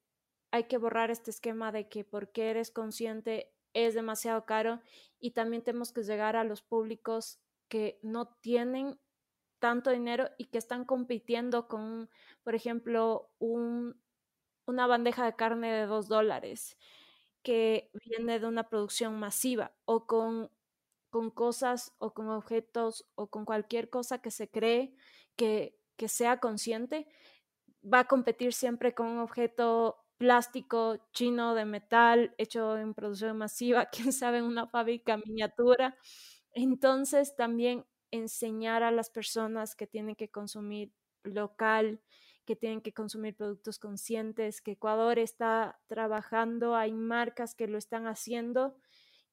hay que borrar este esquema de que porque eres consciente es demasiado caro y también tenemos que llegar a los públicos que no tienen tanto dinero y que están compitiendo con, por ejemplo, un, una bandeja de carne de dos dólares que viene de una producción masiva o con, con cosas o con objetos o con cualquier cosa que se cree que, que sea consciente, va a competir siempre con un objeto plástico chino de metal hecho en producción masiva, quién sabe, en una fábrica miniatura. Entonces también enseñar a las personas que tienen que consumir local, que tienen que consumir productos conscientes, que Ecuador está trabajando, hay marcas que lo están haciendo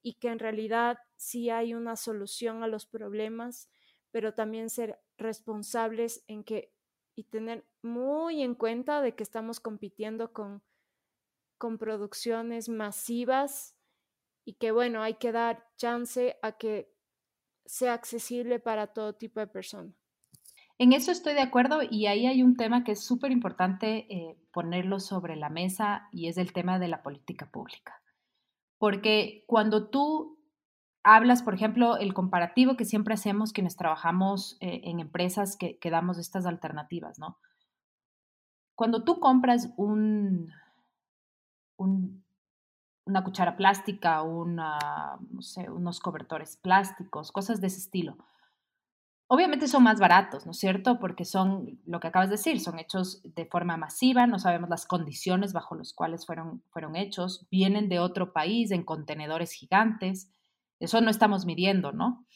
y que en realidad sí hay una solución a los problemas, pero también ser responsables en que y tener muy en cuenta de que estamos compitiendo con con producciones masivas y que bueno, hay que dar chance a que sea accesible para todo tipo de personas. En eso estoy de acuerdo y ahí hay un tema que es súper importante eh, ponerlo sobre la mesa y es el tema de la política pública. Porque cuando tú hablas, por ejemplo, el comparativo que siempre hacemos quienes trabajamos eh, en empresas que, damos estas alternativas, ¿no? Cuando tú compras un, una cuchara plástica, unos cobertores plásticos, cosas de ese estilo. Obviamente son más baratos, ¿no es cierto? Porque son, lo que acabas de decir, son hechos de forma masiva, no sabemos las condiciones bajo las cuales fueron, fueron hechos, vienen de otro país en contenedores gigantes, eso no estamos midiendo, ¿no?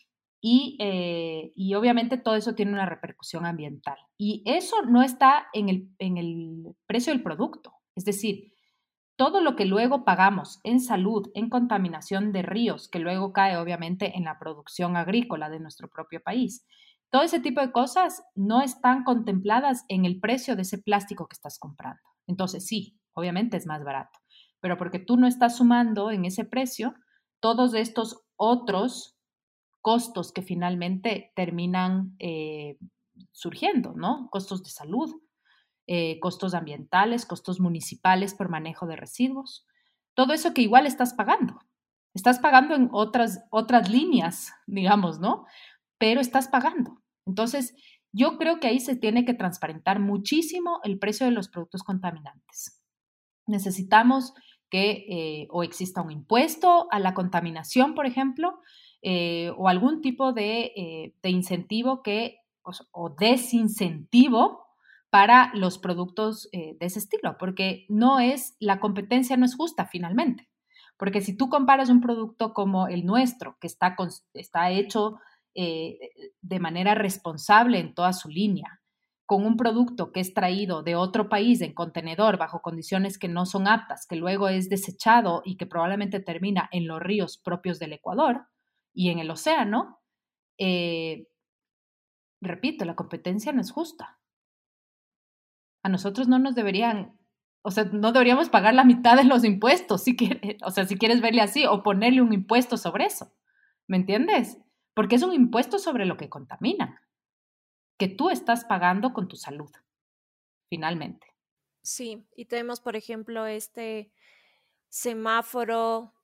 Y, eh, y, obviamente todo eso tiene una repercusión ambiental. Y eso no está en el, en el precio del producto. Es decir, todo lo que luego pagamos en salud, en contaminación de ríos, que luego cae obviamente en la producción agrícola de nuestro propio país. Todo ese tipo de cosas no están contempladas en el precio de ese plástico que estás comprando. Entonces sí, obviamente es más barato, pero porque tú no estás sumando en ese precio todos estos otros costos que finalmente terminan eh, surgiendo, ¿no? Costos de salud, eh, costos ambientales, costos municipales por manejo de residuos, todo eso que igual estás pagando. Estás pagando en otras, otras líneas, digamos, ¿no? Pero estás pagando. Entonces, yo creo que ahí se tiene que transparentar muchísimo el precio de los productos contaminantes. Necesitamos que eh, o exista un impuesto a la contaminación, por ejemplo, eh, o algún tipo de, de incentivo que o, desincentivo para los productos eh, de ese estilo, porque no es, la competencia no es justa finalmente. Porque si tú comparas un producto como el nuestro, que está, está hecho eh, de manera responsable en toda su línea, con un producto que es traído de otro país en contenedor bajo condiciones que no son aptas, que luego es desechado y que probablemente termina en los ríos propios del Ecuador y en el océano, eh, repito, la competencia no es justa. A nosotros no nos deberían, o sea, no deberíamos pagar la mitad de los impuestos, si quieres, o sea, si quieres verle así, o ponerle un impuesto sobre eso. ¿Me entiendes? Porque es un impuesto sobre lo que contamina que tú estás pagando con tu salud, finalmente. Sí, y tenemos, por ejemplo, este semáforo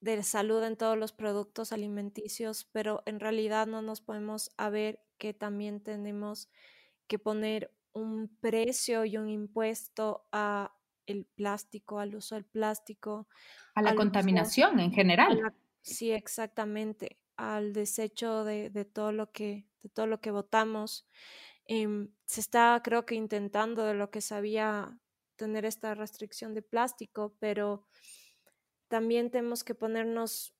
de salud en todos los productos alimenticios, pero en realidad no nos podemos a ver que también tenemos que poner un precio y un impuesto a el plástico, al uso del plástico. A la contaminación en general. sí, exactamente. Al desecho de, de, todo lo que de todo lo que votamos. Em, se está, creo que, intentando de lo que sabía tener esta restricción de plástico, pero también tenemos que ponernos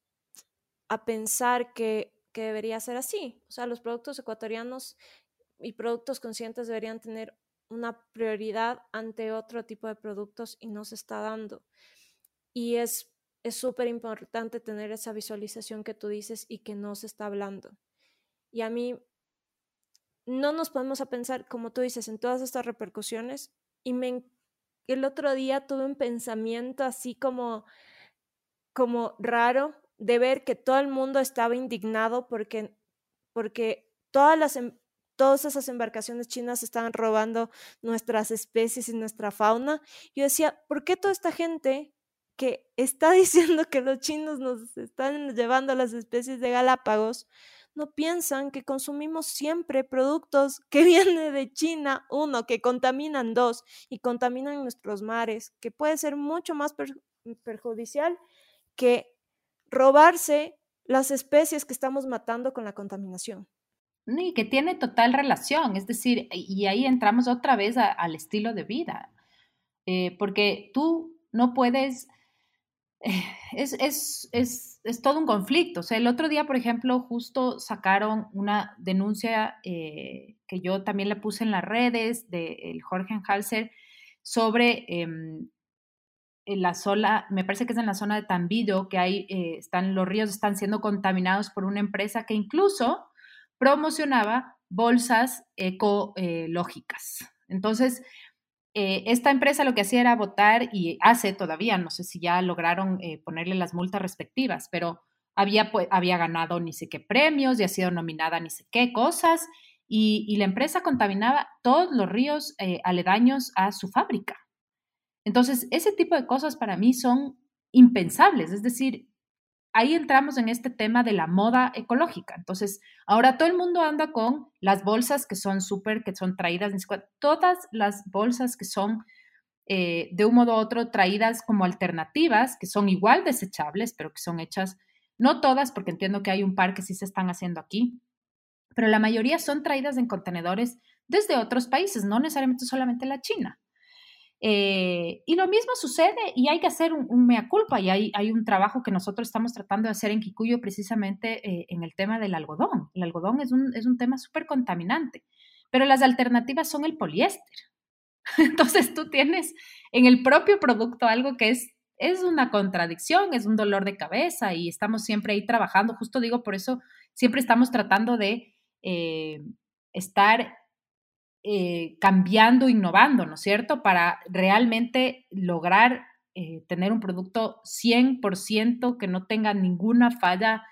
a pensar que, que debería ser así. O sea, los productos ecuatorianos y productos conscientes deberían tener una prioridad ante otro tipo de productos y no se está dando. Y es súper importante tener esa visualización que tú dices y que no se está hablando. Y a mí no nos podemos a pensar, como tú dices, en todas estas repercusiones. Y me, el otro día tuve un pensamiento así como, como raro de ver que todo el mundo estaba indignado porque, porque todas, las, em, todas esas embarcaciones chinas estaban robando nuestras especies y nuestra fauna. Yo decía, ¿por qué toda esta gente que está diciendo que los chinos nos están llevando las especies de Galápagos no piensan que consumimos siempre productos que vienen de China, uno, que contaminan, dos, y contaminan nuestros mares, que puede ser mucho más perjudicial que robarse las especies que estamos matando con la contaminación. Y que tiene total relación, es decir, y ahí entramos otra vez al estilo de vida, eh, porque tú no puedes es, es, es, es, todo un conflicto. O sea, el otro día, por ejemplo, justo sacaron una denuncia eh, que yo también le puse en las redes de Jorge Halser sobre em, en la zona, me parece que es en la zona de Tambido, que hay, eh, están, los ríos están siendo contaminados por una empresa que incluso promocionaba bolsas ecológicas. Entonces, eh, esta empresa lo que hacía era votar y hace todavía, no sé si ya lograron eh, ponerle las multas respectivas, pero había, pues, había ganado ni sé qué premios y ha sido nominada ni sé qué cosas y, la empresa contaminaba todos los ríos eh, aledaños a su fábrica. Entonces, ese tipo de cosas para mí son impensables, es decir, ahí entramos en este tema de la moda ecológica. Entonces, ahora todo el mundo anda con las bolsas que son súper, que son traídas, todas las bolsas que son eh, de un modo u otro traídas como alternativas, que son igual desechables, pero que son hechas, no todas, porque entiendo que hay un par que sí se están haciendo aquí, pero la mayoría son traídas en contenedores desde otros países, no necesariamente solamente la China. Eh, y lo mismo sucede y hay que hacer un, mea culpa y hay, hay, un trabajo que nosotros estamos tratando de hacer en Kikuyo precisamente eh, en el tema del algodón. El algodón es un, es un tema súper contaminante, pero las alternativas son el poliéster. Entonces tú tienes en el propio producto algo que es, es una contradicción, es un dolor de cabeza y estamos siempre ahí trabajando. Justo digo, por eso siempre estamos tratando de eh, estar eh, cambiando, innovando, ¿no es cierto? Para realmente lograr eh, tener un producto 100% que no tenga ninguna falla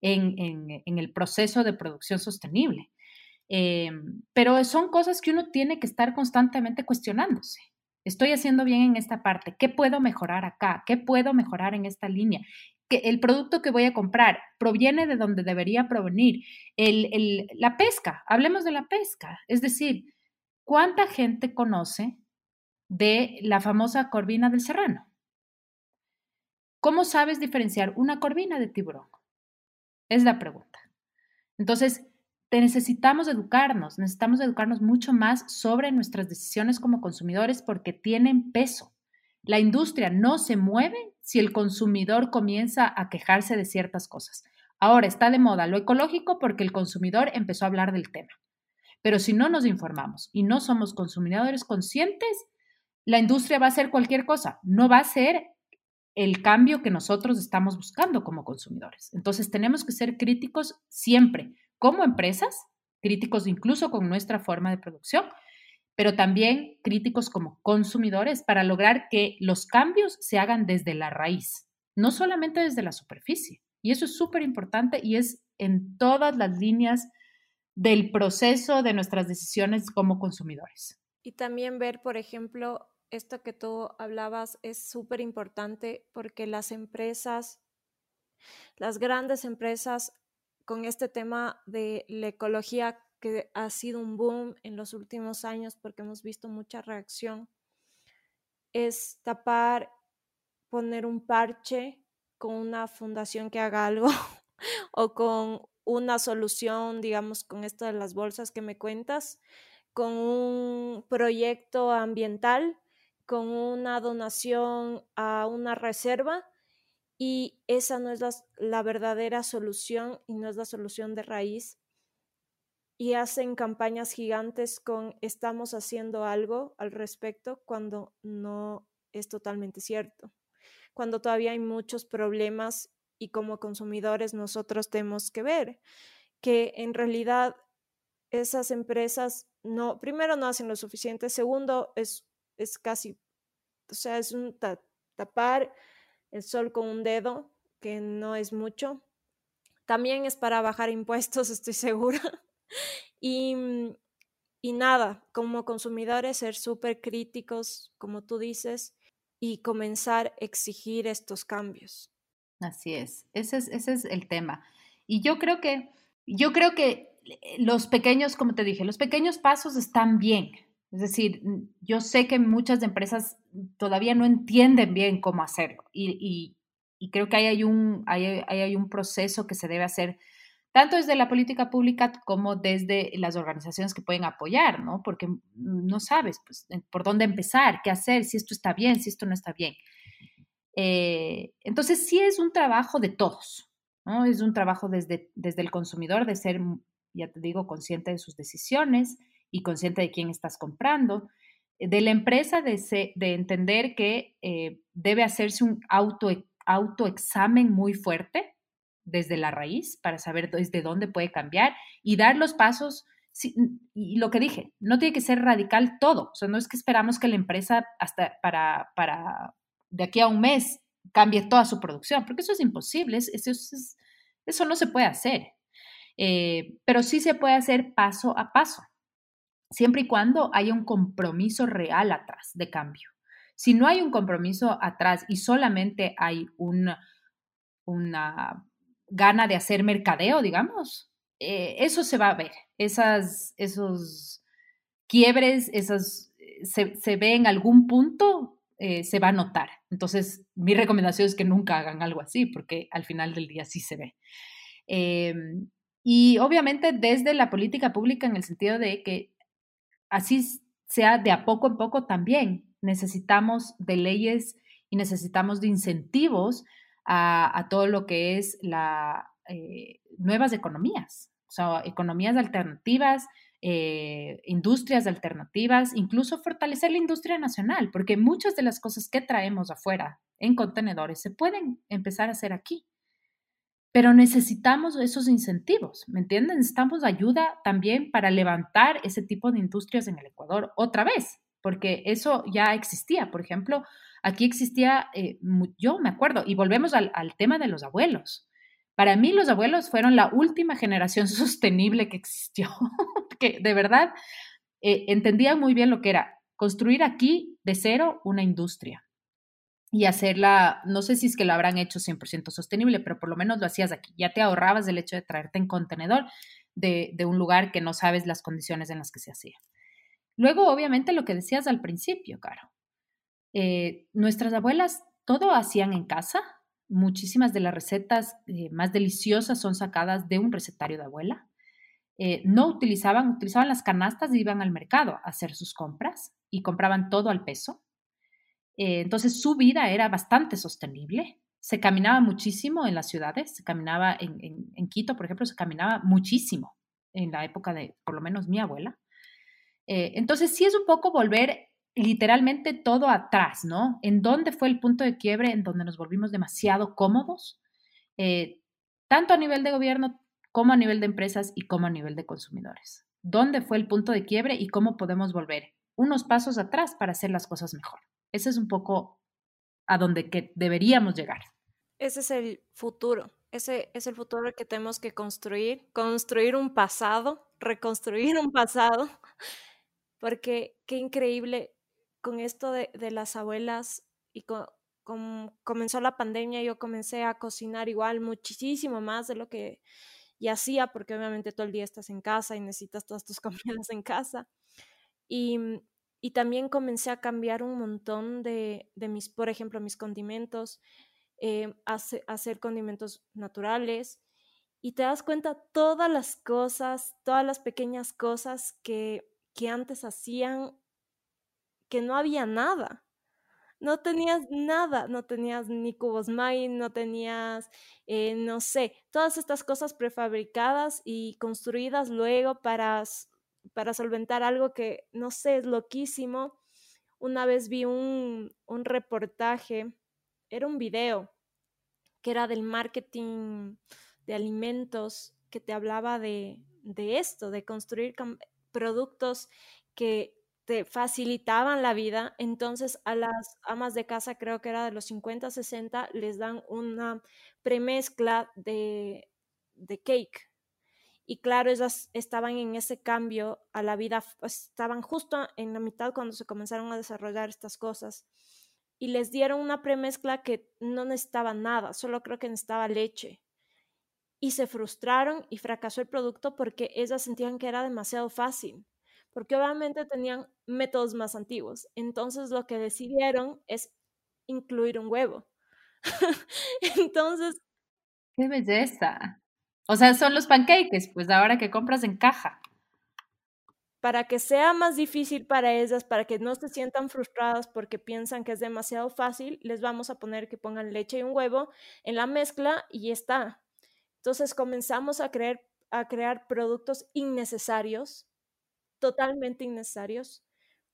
en, el proceso de producción sostenible. Eh, pero son cosas que uno tiene que estar constantemente cuestionándose. Estoy haciendo bien en esta parte. ¿Qué puedo mejorar acá? ¿Qué puedo mejorar en esta línea? que el producto que voy a comprar proviene de donde debería provenir. la pesca, hablemos de la pesca, es decir, ¿Cuánta gente conoce de la famosa corvina del serrano? ¿Cómo sabes diferenciar una corvina de tiburón? Es la pregunta. Entonces, necesitamos educarnos, necesitamos educarnos mucho más sobre nuestras decisiones como consumidores porque tienen peso. La industria no se mueve si el consumidor comienza a quejarse de ciertas cosas. Ahora está de moda lo ecológico porque el consumidor empezó a hablar del tema. Pero si no nos informamos y no somos consumidores conscientes, la industria va a hacer cualquier cosa, no va a ser el cambio que nosotros estamos buscando como consumidores. Entonces tenemos que ser críticos siempre como empresas, críticos incluso con nuestra forma de producción, pero también críticos como consumidores para lograr que los cambios se hagan desde la raíz, no solamente desde la superficie. Y eso es súper importante y es en todas las líneas del proceso de nuestras decisiones como consumidores. Y también ver, por ejemplo, esto que tú hablabas es súper importante porque las empresas, las grandes empresas con este tema de la ecología que ha sido un boom en los últimos años porque hemos visto mucha reacción, es tapar, poner un parche con una fundación que haga algo o con una solución, digamos, con esto de las bolsas que me cuentas, con un proyecto ambiental, con una donación a una reserva y esa no es la, verdadera solución y no es la solución de raíz. Y hacen campañas gigantes con estamos haciendo algo al respecto cuando no es totalmente cierto. Cuando todavía hay muchos problemas y como consumidores nosotros tenemos que ver que en realidad esas empresas no, primero no hacen lo suficiente, segundo es, es casi, o sea, es un tapar el sol con un dedo, que no es mucho. También es para bajar impuestos, estoy segura. y, y nada, como consumidores, ser súper críticos, como tú dices, y comenzar a exigir estos cambios. Así es, ese es, ese es el tema. Y yo creo que, yo creo que los pequeños, como te dije, los pequeños pasos están bien. Es decir, yo sé que muchas empresas todavía no entienden bien cómo hacerlo y, creo que ahí hay, un, hay un proceso que se debe hacer tanto desde la política pública como desde las organizaciones que pueden apoyar, ¿no? Porque no sabes pues, por dónde empezar, qué hacer, si esto está bien, si esto no está bien. Eh, entonces, sí es un trabajo de todos, ¿no? Es un trabajo desde, desde el consumidor de ser, ya te digo, consciente de sus decisiones y consciente de quién estás comprando, de la empresa de, de entender que eh, debe hacerse un auto, autoexamen muy fuerte desde la raíz para saber desde dónde puede cambiar y dar los pasos. y lo que dije, no tiene que ser radical todo. O sea, no es que esperamos que la empresa hasta para, para de aquí a un mes cambie toda su producción, porque eso es imposible, eso, eso no se puede hacer. Eh, pero sí se puede hacer paso a paso siempre y cuando haya un compromiso real atrás de cambio. Si no hay un compromiso atrás y solamente hay una, una gana de hacer mercadeo, digamos, eh, eso se va a ver. Esas, esos quiebres, esos, se, se ve en algún punto, eh, se va a notar. Entonces, mi recomendación es que nunca hagan algo así, porque al final del día sí se ve. Em, y obviamente desde la política pública en el sentido de que así sea de a poco en poco también. Necesitamos de leyes y necesitamos de incentivos a, todo lo que es la eh, nuevas economías, o sea, economías alternativas, eh, industrias alternativas, incluso fortalecer la industria nacional, porque muchas de las cosas que traemos afuera en contenedores se pueden empezar a hacer aquí pero necesitamos esos incentivos, ¿me entienden? Necesitamos ayuda también para levantar ese tipo de industrias en el Ecuador otra vez, porque eso ya existía. Por ejemplo, aquí existía, eh, yo me acuerdo, y volvemos al, tema de los abuelos. Para mí los abuelos fueron la última generación sostenible que existió, que de verdad eh, entendían muy bien lo que era construir aquí de cero una industria y hacerla, no sé si es que lo habrán hecho 100% sostenible, pero por lo menos lo hacías aquí. Ya te ahorrabas el hecho de traerte en contenedor de, un lugar que no sabes las condiciones en las que se hacía. Luego, obviamente, lo que decías al principio, Caro. Eh, nuestras abuelas todo hacían en casa. Muchísimas de las recetas eh, más deliciosas son sacadas de un recetario de abuela. eh, no utilizaban, utilizaban las canastas y iban al mercado a hacer sus compras y compraban todo al peso. Eh, entonces su vida era bastante sostenible. Se caminaba muchísimo en las ciudades, se caminaba en, en, Quito, por ejemplo, se caminaba muchísimo en la época de, por lo menos, mi abuela. Entonces sí es un poco volver literalmente todo atrás, ¿no? ¿En dónde fue el punto de quiebre en donde nos volvimos demasiado cómodos? tanto a nivel de gobierno como a nivel de empresas y como a nivel de consumidores. ¿Dónde fue el punto de quiebre y cómo podemos volver unos pasos atrás para hacer las cosas mejor? Ese es un poco a donde que deberíamos llegar. Ese es el futuro. Ese es el futuro que tenemos que construir, construir un pasado, reconstruir un pasado, porque qué increíble con esto de, las abuelas y con, comenzó la pandemia, yo comencé a cocinar igual muchísimo más de lo que y hacía, porque obviamente todo el día estás en casa y necesitas todas tus comidas en casa. Y, mm, y también comencé a cambiar un montón de, de mis, por ejemplo, mis condimentos, eh, hacer condimentos naturales. Y te das cuenta todas las cosas, todas las pequeñas cosas que, que antes hacían, que no había nada no tenías nada, no tenías ni cubos Maggi, no tenías, eh, no sé, todas estas cosas prefabricadas y construidas luego para, para solventar algo que, no sé, es loquísimo. Una vez vi un, un reportaje, era un video que era del marketing de alimentos, que te hablaba de, de esto, de construir productos que te facilitaban la vida, entonces a las amas de casa, creo que era de los 50, 60, les dan una premezcla de, de cake. Y claro, ellas estaban en ese cambio a la vida, estaban justo en la mitad cuando se comenzaron a desarrollar estas cosas. Y les dieron una premezcla que no necesitaba nada, solo creo que necesitaba leche. Y se frustraron y fracasó el producto porque ellas sentían que era demasiado fácil porque obviamente tenían métodos más antiguos. Entonces lo que decidieron es incluir un huevo. Entonces... ¡Qué belleza! O sea, son los pancakes, pues ahora que compras en caja. Para que sea más difícil para ellas, para que no se sientan frustradas porque piensan que es demasiado fácil, les vamos a poner que pongan leche y un huevo en la mezcla y ya está. Entonces comenzamos a crear, a crear productos innecesarios totalmente innecesarios,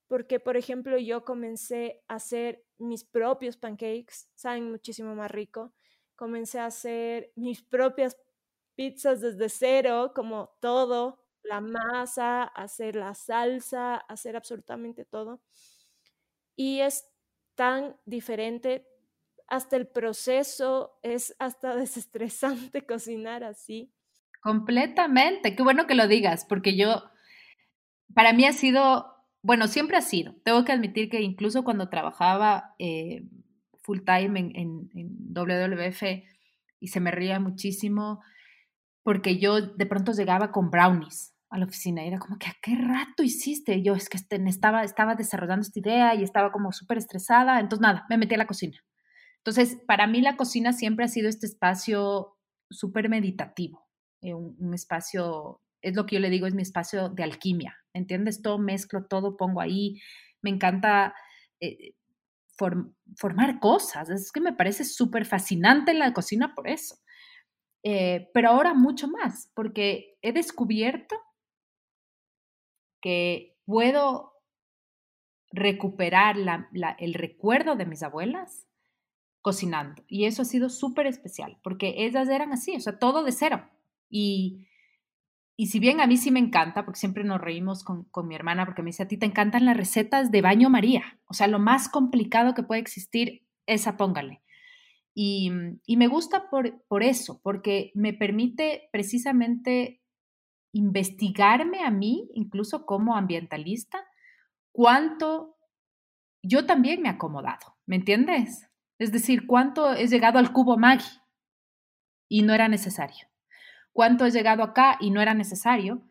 porque por ejemplo yo comencé a hacer mis propios pancakes, saben muchísimo más rico, comencé a hacer mis propias pizzas desde cero, como todo, la masa, hacer la salsa, hacer absolutamente todo. Y es tan diferente, hasta el proceso es hasta desestresante cocinar así. Completamente, qué bueno que lo digas, porque yo para mí ha sido, bueno, siempre ha sido. Tengo que admitir que incluso cuando trabajaba eh, full time en, WWF y se me ría muchísimo porque yo de pronto llegaba con brownies a la oficina y era como que, ¿a qué rato hiciste? yo es que este, estaba, estaba desarrollando esta idea y estaba como súper estresada, entonces nada, me metí a la cocina. Entonces, para mí la cocina siempre ha sido este espacio súper meditativo, eh, un, espacio es lo que yo le digo, es mi espacio de alquimia, ¿entiendes? Todo mezclo, todo pongo ahí, me encanta eh, formar cosas, es que me parece súper fascinante la cocina por eso. Eh, pero ahora mucho más, porque he descubierto que puedo recuperar el recuerdo de mis abuelas cocinando. Y eso ha sido súper especial, porque ellas eran así, o sea, todo de cero. Y y si bien a mí sí me encanta, porque siempre nos reímos con, mi hermana, porque me dice, a ti te encantan las recetas de baño María. O sea, lo más complicado que puede existir, esa póngale. Y, y me gusta por, por eso, porque me permite precisamente investigarme a mí, incluso como ambientalista, cuánto yo también me he acomodado, ¿me entiendes? Es decir, cuánto he llegado al cubo Maggi y no era necesario cuánto he llegado acá y no era necesario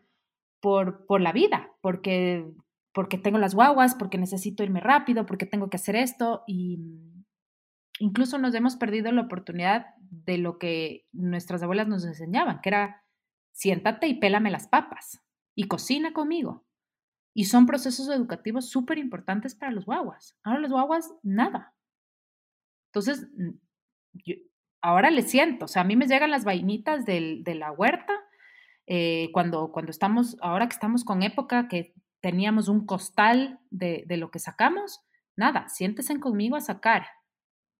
por, por la vida, porque, porque tengo las guaguas, porque necesito irme rápido, porque tengo que hacer esto y incluso nos hemos perdido la oportunidad de lo que nuestras abuelas nos enseñaban, que era siéntate y pélame las papas y cocina conmigo. Y son procesos educativos súper importantes para los guaguas. Ahora los guaguas, nada. Entonces, ahora le siento, o sea, a mí me llegan las vainitas de la huerta, eh, cuando, cuando estamos, ahora que estamos con época que teníamos un costal de, lo que sacamos, nada, siéntese conmigo a sacar,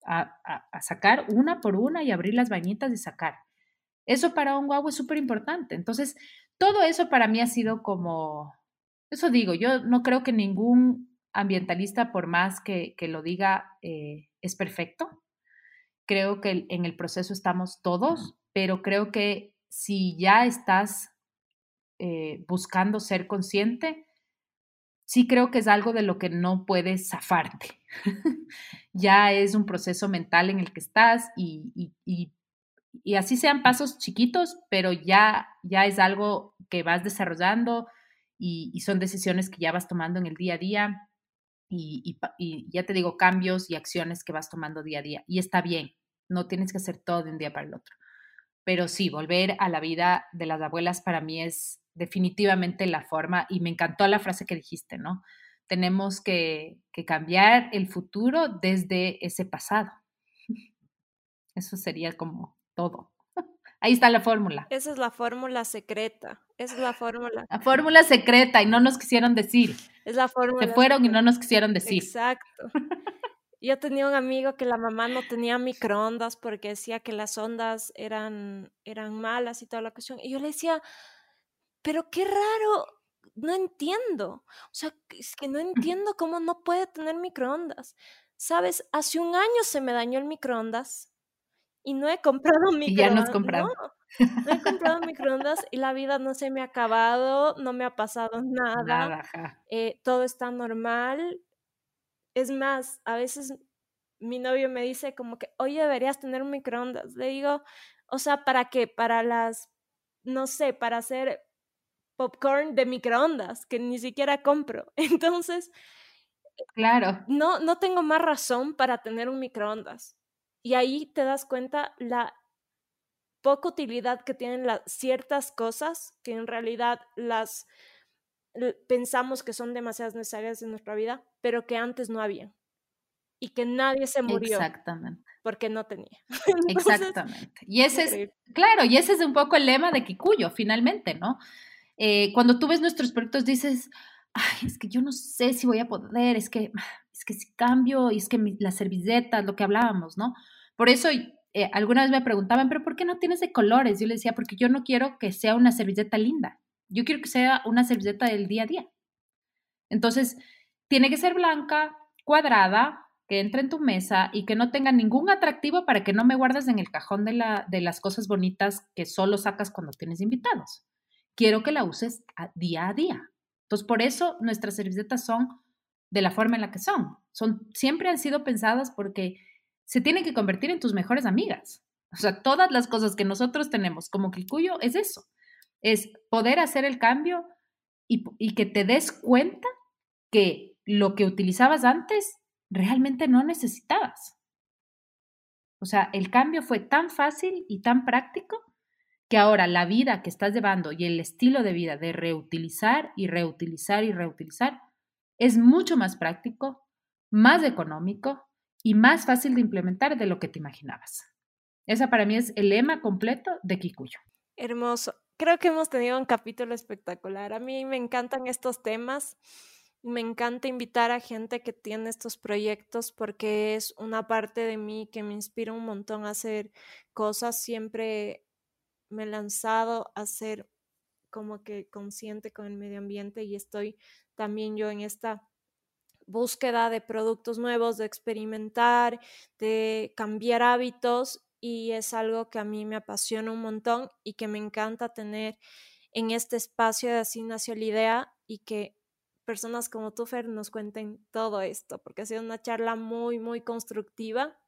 a, a, sacar una por una y abrir las vainitas y sacar. Eso para un guagua es súper importante. Entonces, todo eso para mí ha sido como, eso digo, yo no creo que ningún ambientalista, por más que, lo diga, eh, es perfecto. Creo que en el proceso estamos todos, pero creo que si ya estás eh, buscando ser consciente, sí creo que es algo de lo que no puedes zafarte. ya es un proceso mental en el que estás y, y, así sean pasos chiquitos, pero ya, ya es algo que vas desarrollando y, son decisiones que ya vas tomando en el día a día y, ya te digo, cambios y acciones que vas tomando día a día. Y está bien, no tienes que hacer todo de un día para el otro. Pero sí, volver a la vida de las abuelas para mí es definitivamente la forma, y me encantó la frase que dijiste, ¿no? Tenemos que, que cambiar el futuro desde ese pasado. Eso sería como todo. Ahí está la fórmula. Esa es la fórmula secreta. Esa es la fórmula. La fórmula secreta y no nos quisieron decir. Es la fórmula. Se fueron y no nos quisieron decir. Exacto. Yo tenía un amigo que la mamá no tenía microondas porque decía que las ondas eran, eran malas y toda la cuestión. Y yo le decía, pero qué raro, no entiendo. O sea, es que no entiendo cómo no puede tener microondas. Sabes, hace un año se me dañó el microondas y no he comprado microondas. Y ya no has comprado. No, he comprado microondas y la vida no se me ha acabado, no me ha pasado nada. nada eh, todo está normal. Es más, a veces mi novio me dice como que, oye, deberías tener un microondas. Le digo, o sea, ¿para qué? Para las, no sé, para hacer popcorn de microondas que ni siquiera compro. Entonces, claro. No, no tengo más razón para tener un microondas. Y ahí te das cuenta la poca utilidad que tienen las ciertas cosas que en realidad las pensamos que son demasiadas necesarias en nuestra vida, pero que antes no había. Y que nadie se murió. Exactamente. Porque no tenía. Exactamente. Y ese es, claro, y ese es un poco el lema de Kikuyo, finalmente, ¿no? Eh, cuando tú ves nuestros proyectos dices, Ay, es que yo no sé si voy a poder, es que, es que si cambio, y es que las servilletas, lo que hablábamos, ¿no? Por eso eh, alguna vez me preguntaban, pero ¿por qué no tienes de colores? Yo le decía, porque yo no quiero que sea una servilleta linda, yo quiero que sea una servilleta del día a día. Entonces, tiene que ser blanca, cuadrada, que entre en tu mesa y que no tenga ningún atractivo para que no me guardes en el cajón de, la, de las cosas bonitas que solo sacas cuando tienes invitados. Quiero que la uses día a día. Entonces, por eso nuestras servilletas son de la forma en la que son. son siempre han sido pensadas porque se tienen que convertir en tus mejores amigas. O sea, todas las cosas que nosotros tenemos como Kikuyo es eso, es poder hacer el cambio y, y que te des cuenta que lo que utilizabas antes realmente no necesitabas. O sea, el cambio fue tan fácil y tan práctico que ahora la vida que estás llevando y el estilo de vida de reutilizar y reutilizar y reutilizar es mucho más práctico, más económico y más fácil de implementar de lo que te imaginabas. Esa para mí es el lema completo de Kikuyo. Hermoso. Creo que hemos tenido un capítulo espectacular. A mí me encantan estos temas. Me encanta invitar a gente que tiene estos proyectos porque es una parte de mí que me inspira un montón a hacer cosas. Siempre me he lanzado a ser como que consciente con el medio ambiente y estoy también yo en esta búsqueda de productos nuevos, de experimentar, de cambiar hábitos y es algo que a mí me apasiona un montón y que me encanta tener en este espacio de Así nació la idea y que personas como tú, Fer, nos cuenten todo esto, porque ha sido una charla muy, muy constructiva.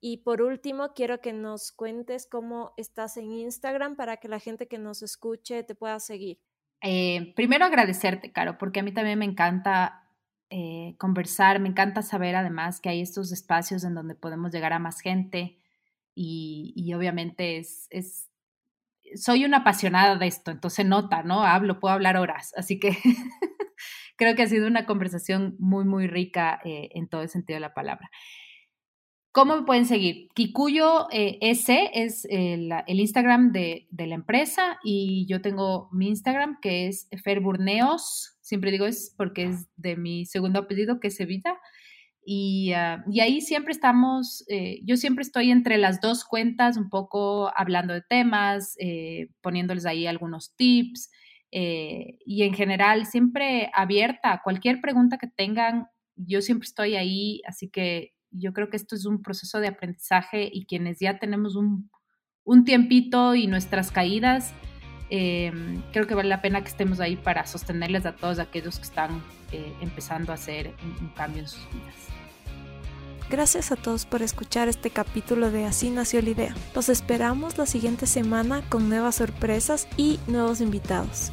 Y por último, quiero que nos cuentes cómo estás en Instagram para que la gente que nos escuche te pueda seguir. Eh, primero agradecerte, Caro, porque a mí también me encanta eh, conversar, me encanta saber además que hay estos espacios en donde podemos llegar a más gente y, obviamente es, soy una apasionada de esto, entonces nota, ¿no? Hablo, puedo hablar horas, así que creo que ha sido una conversación muy, muy rica eh, en todo el sentido de la palabra. ¿Cómo me pueden seguir? Kikuyo eh, S es el, Instagram de, la empresa y yo tengo mi Instagram que es Ferburneos. Siempre digo es porque es de mi segundo apellido que es Sevilla. Y, ah, y ahí siempre estamos, eh, yo siempre estoy entre las dos cuentas, un poco hablando de temas, eh, poniéndoles ahí algunos tips y en general siempre abierta. Cualquier pregunta que tengan, yo siempre estoy ahí, así que yo creo que esto es un proceso de aprendizaje y quienes ya tenemos un, tiempito y nuestras caídas, eh, creo que vale la pena que estemos ahí para sostenerles a todos aquellos que están eh, empezando a hacer un, cambio en sus vidas. Gracias a todos por escuchar este capítulo de Así nació la idea. Los esperamos la siguiente semana con nuevas sorpresas y nuevos invitados.